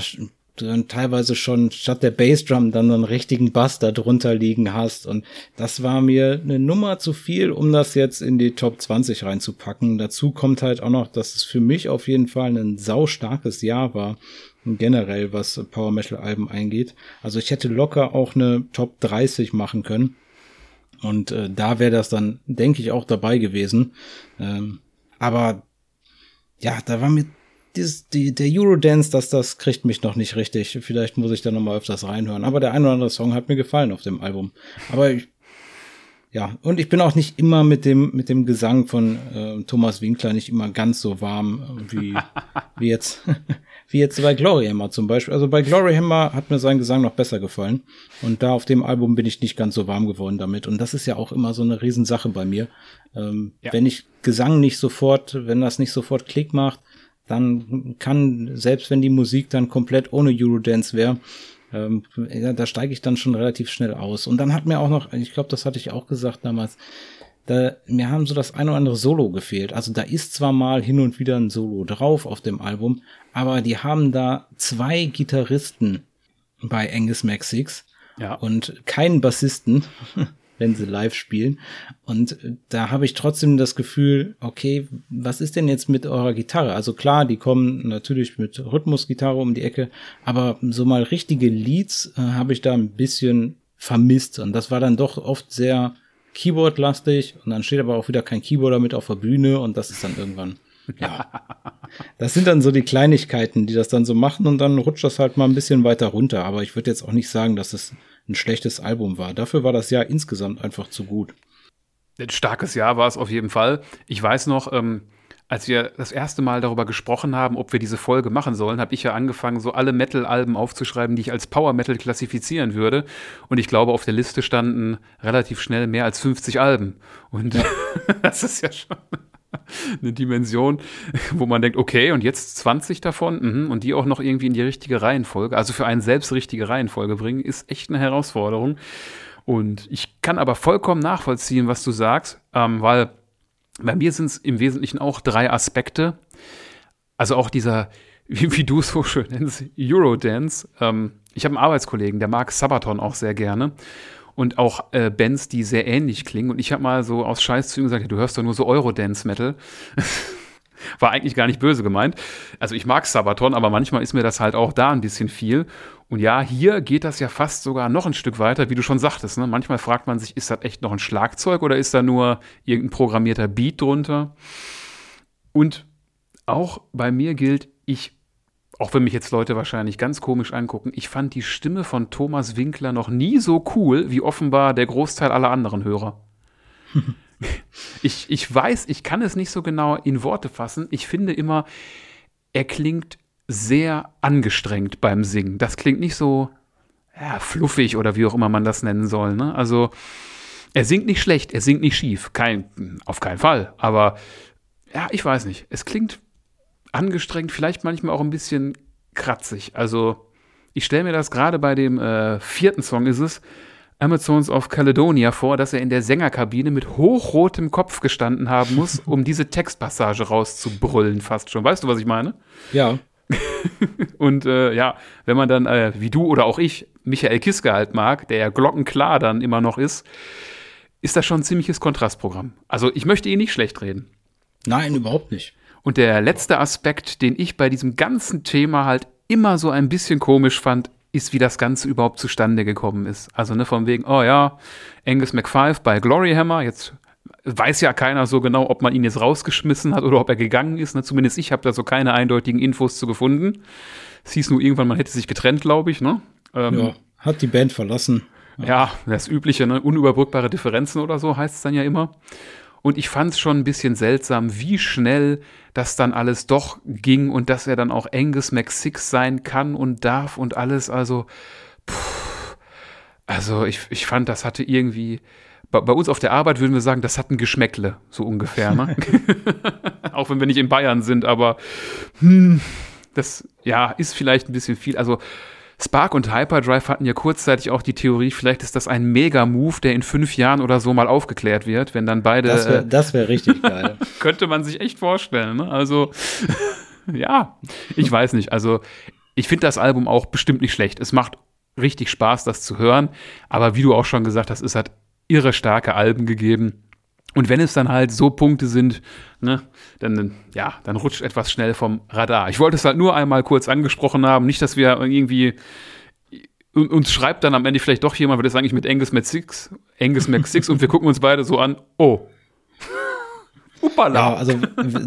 dann teilweise schon statt der Bassdrum dann einen richtigen Bass da drunter liegen hast. Und das war mir eine Nummer zu viel, um das jetzt in die Top 20 reinzupacken. Dazu kommt halt auch noch, dass es für mich auf jeden Fall ein saustarkes Jahr war. Generell, was Power Metal Alben eingeht. Also ich hätte locker auch eine Top 30 machen können. Und äh, da wäre das dann, denke ich, auch dabei gewesen. Ähm, aber ja, da war mir dieses, die, der Eurodance, das, das kriegt mich noch nicht richtig. Vielleicht muss ich da noch mal öfters reinhören. Aber der ein oder andere Song hat mir gefallen auf dem Album. Aber ich, ja, und ich bin auch nicht immer mit dem, mit dem Gesang von äh, Thomas Winkler nicht immer ganz so warm, wie, wie jetzt, wie jetzt bei Glory Hammer zum Beispiel. Also bei Glory Hammer hat mir sein Gesang noch besser gefallen. Und da auf dem Album bin ich nicht ganz so warm geworden damit. Und das ist ja auch immer so eine Riesensache bei mir. Ähm, ja. Wenn ich Gesang nicht sofort, wenn das nicht sofort Klick macht, dann kann, selbst wenn die Musik dann komplett ohne Eurodance wäre, ähm, ja, da steige ich dann schon relativ schnell aus. Und dann hat mir auch noch, ich glaube, das hatte ich auch gesagt damals, da, mir haben so das ein oder andere Solo gefehlt. Also da ist zwar mal hin und wieder ein Solo drauf auf dem Album, aber die haben da zwei Gitarristen bei Angus 6 ja. und keinen Bassisten. wenn sie live spielen. Und da habe ich trotzdem das Gefühl, okay, was ist denn jetzt mit eurer Gitarre? Also klar, die kommen natürlich mit Rhythmusgitarre um die Ecke, aber so mal richtige Leads äh, habe ich da ein bisschen vermisst. Und das war dann doch oft sehr Keyboard-lastig und dann steht aber auch wieder kein Keyboarder mit auf der Bühne und das ist dann irgendwann. Ja. Das sind dann so die Kleinigkeiten, die das dann so machen und dann rutscht das halt mal ein bisschen weiter runter. Aber ich würde jetzt auch nicht sagen, dass es ein schlechtes Album war. Dafür war das Jahr insgesamt einfach zu gut. Ein starkes Jahr war es auf jeden Fall. Ich weiß noch, ähm, als wir das erste Mal darüber gesprochen haben, ob wir diese Folge machen sollen, habe ich ja angefangen, so alle Metal-Alben aufzuschreiben, die ich als Power Metal klassifizieren würde. Und ich glaube, auf der Liste standen relativ schnell mehr als 50 Alben. Und ja. das ist ja schon eine Dimension, wo man denkt, okay, und jetzt 20 davon mh, und die auch noch irgendwie in die richtige Reihenfolge, also für einen selbst richtige Reihenfolge bringen, ist echt eine Herausforderung. Und ich kann aber vollkommen nachvollziehen, was du sagst, ähm, weil bei mir sind es im Wesentlichen auch drei Aspekte. Also auch dieser, wie, wie du es so schön nennst, Eurodance. Ähm, ich habe einen Arbeitskollegen, der mag Sabaton auch sehr gerne und auch äh, Bands, die sehr ähnlich klingen. Und ich habe mal so aus Scheiß zu ihm gesagt, du hörst doch nur so Eurodance-Metal. War eigentlich gar nicht böse gemeint. Also ich mag Sabaton, aber manchmal ist mir das halt auch da ein bisschen viel. Und ja, hier geht das ja fast sogar noch ein Stück weiter, wie du schon sagtest. Ne? Manchmal fragt man sich, ist das echt noch ein Schlagzeug oder ist da nur irgendein programmierter Beat drunter? Und auch bei mir gilt, ich auch wenn mich jetzt Leute wahrscheinlich ganz komisch angucken, ich fand die Stimme von Thomas Winkler noch nie so cool wie offenbar der Großteil aller anderen Hörer. ich, ich weiß, ich kann es nicht so genau in Worte fassen. Ich finde immer, er klingt sehr angestrengt beim Singen. Das klingt nicht so ja, fluffig oder wie auch immer man das nennen soll. Ne? Also er singt nicht schlecht, er singt nicht schief. Kein, auf keinen Fall. Aber ja, ich weiß nicht. Es klingt angestrengt, vielleicht manchmal auch ein bisschen kratzig. Also ich stelle mir das gerade bei dem äh, vierten Song ist es, Amazons of Caledonia vor, dass er in der Sängerkabine mit hochrotem Kopf gestanden haben muss, um diese Textpassage rauszubrüllen, fast schon. Weißt du, was ich meine? Ja. und äh, ja, wenn man dann, äh, wie du oder auch ich, Michael Kiske halt mag, der ja glockenklar dann immer noch ist, ist das schon ein ziemliches Kontrastprogramm. Also ich möchte ihn nicht schlecht reden. Nein, überhaupt nicht. Und der letzte Aspekt, den ich bei diesem ganzen Thema halt immer so ein bisschen komisch fand, ist, wie das Ganze überhaupt zustande gekommen ist. Also ne, von wegen, oh ja, Angus McFive bei Glory Hammer, jetzt weiß ja keiner so genau, ob man ihn jetzt rausgeschmissen hat oder ob er gegangen ist. Ne? Zumindest ich habe da so keine eindeutigen Infos zu gefunden. Es hieß nur irgendwann, man hätte sich getrennt, glaube ich. Ne? Ähm, ja, hat die Band verlassen. Ja, ja das übliche, ne? unüberbrückbare Differenzen oder so heißt es dann ja immer. Und ich fand es schon ein bisschen seltsam, wie schnell das dann alles doch ging und dass er dann auch Angus McSix sein kann und darf und alles. Also, pff, also ich, ich fand, das hatte irgendwie. Bei, bei, uns auf der Arbeit würden wir sagen, das hat ein Geschmäckle, so ungefähr. Ne? auch wenn wir nicht in Bayern sind, aber hm, das ja ist vielleicht ein bisschen viel. Also Spark und Hyperdrive hatten ja kurzzeitig auch die Theorie, vielleicht ist das ein Mega-Move, der in fünf Jahren oder so mal aufgeklärt wird, wenn dann beide. Das wäre das wär richtig geil. könnte man sich echt vorstellen. Ne? Also, ja, ich weiß nicht. Also, ich finde das Album auch bestimmt nicht schlecht. Es macht richtig Spaß, das zu hören. Aber wie du auch schon gesagt hast, es hat irre starke Alben gegeben. Und wenn es dann halt so Punkte sind, ne, dann, ja, dann rutscht etwas schnell vom Radar. Ich wollte es halt nur einmal kurz angesprochen haben, nicht, dass wir irgendwie uns schreibt dann am Ende vielleicht doch jemand, was ist eigentlich mit Angus Mac Six, Angus Mac Six und wir gucken uns beide so an, oh, Uppala. Ja, also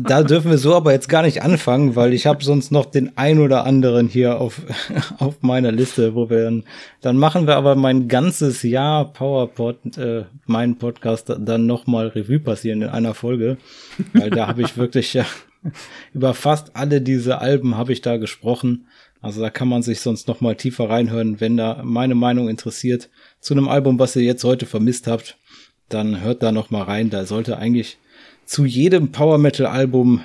da dürfen wir so aber jetzt gar nicht anfangen, weil ich habe sonst noch den ein oder anderen hier auf, auf meiner Liste, wo wir dann, dann machen wir aber mein ganzes Jahr PowerPod, äh, meinen Podcast dann nochmal Revue passieren in einer Folge, weil da habe ich wirklich ja Über fast alle diese Alben habe ich da gesprochen. Also da kann man sich sonst noch mal tiefer reinhören, wenn da meine Meinung interessiert zu einem Album, was ihr jetzt heute vermisst habt, dann hört da noch mal rein. Da sollte eigentlich zu jedem Power Metal Album,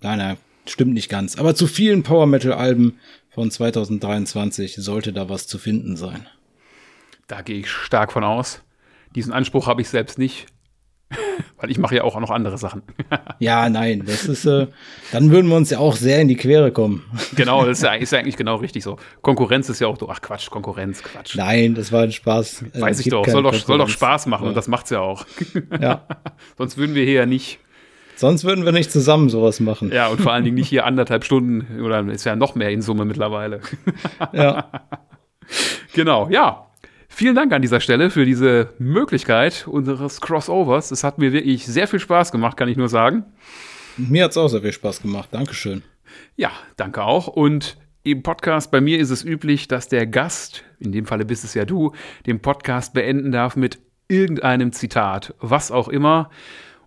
nein, nein, stimmt nicht ganz, aber zu vielen Power Metal Alben von 2023 sollte da was zu finden sein. Da gehe ich stark von aus. Diesen Anspruch habe ich selbst nicht. Weil ich mache ja auch noch andere Sachen. ja, nein, das ist, äh, dann würden wir uns ja auch sehr in die Quere kommen. genau, das ist ja, ist ja eigentlich genau richtig so. Konkurrenz ist ja auch so, ach Quatsch, Konkurrenz, Quatsch. Nein, das war ein Spaß. Äh, Weiß ich doch, soll doch, soll doch Spaß machen ja. und das macht's ja auch. ja. Sonst würden wir hier ja nicht. Sonst würden wir nicht zusammen sowas machen. Ja, und vor allen Dingen nicht hier anderthalb Stunden oder ist ja noch mehr in Summe mittlerweile. ja. Genau, ja. Vielen Dank an dieser Stelle für diese Möglichkeit unseres Crossovers. Es hat mir wirklich sehr viel Spaß gemacht, kann ich nur sagen. Mir hat es auch sehr viel Spaß gemacht. Dankeschön. Ja, danke auch. Und im Podcast bei mir ist es üblich, dass der Gast, in dem Falle bist es ja du, den Podcast beenden darf mit irgendeinem Zitat, was auch immer.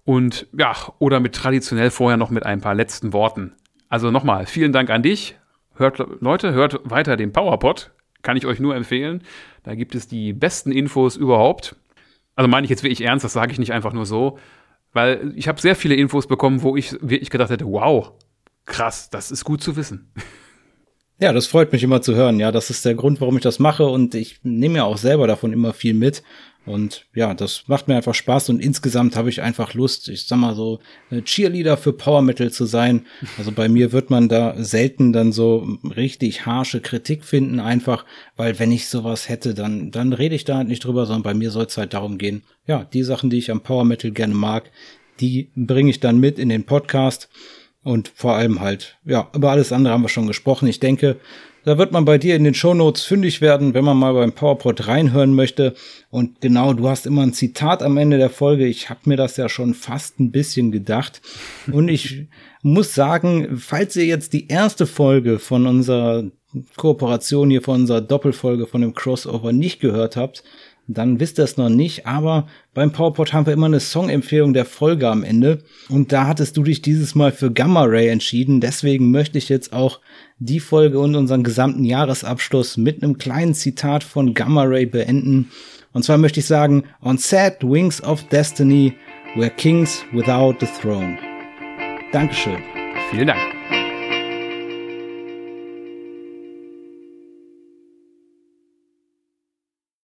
Und ja, oder mit traditionell vorher noch mit ein paar letzten Worten. Also nochmal, vielen Dank an dich. Hört, Leute, hört weiter den PowerPod. Kann ich euch nur empfehlen. Da gibt es die besten Infos überhaupt. Also meine ich jetzt wirklich ernst, das sage ich nicht einfach nur so, weil ich habe sehr viele Infos bekommen, wo ich wirklich gedacht hätte, wow, krass, das ist gut zu wissen. Ja, das freut mich immer zu hören. Ja, das ist der Grund, warum ich das mache und ich nehme ja auch selber davon immer viel mit. Und ja, das macht mir einfach Spaß und insgesamt habe ich einfach Lust, ich sag mal so, Cheerleader für Power Metal zu sein. Also bei mir wird man da selten dann so richtig harsche Kritik finden, einfach, weil wenn ich sowas hätte, dann, dann rede ich da halt nicht drüber, sondern bei mir soll es halt darum gehen, ja, die Sachen, die ich am Power Metal gerne mag, die bringe ich dann mit in den Podcast. Und vor allem halt, ja, über alles andere haben wir schon gesprochen. Ich denke, da wird man bei dir in den Shownotes fündig werden, wenn man mal beim PowerPod reinhören möchte. Und genau, du hast immer ein Zitat am Ende der Folge. Ich habe mir das ja schon fast ein bisschen gedacht. Und ich muss sagen, falls ihr jetzt die erste Folge von unserer Kooperation hier, von unserer Doppelfolge von dem Crossover nicht gehört habt, dann wisst ihr es noch nicht. Aber beim PowerPod haben wir immer eine Songempfehlung der Folge am Ende. Und da hattest du dich dieses Mal für Gamma Ray entschieden. Deswegen möchte ich jetzt auch die Folge und unseren gesamten Jahresabschluss mit einem kleinen Zitat von Gamma Ray beenden. Und zwar möchte ich sagen, on sad wings of destiny, we're kings without the throne. Dankeschön. Vielen Dank.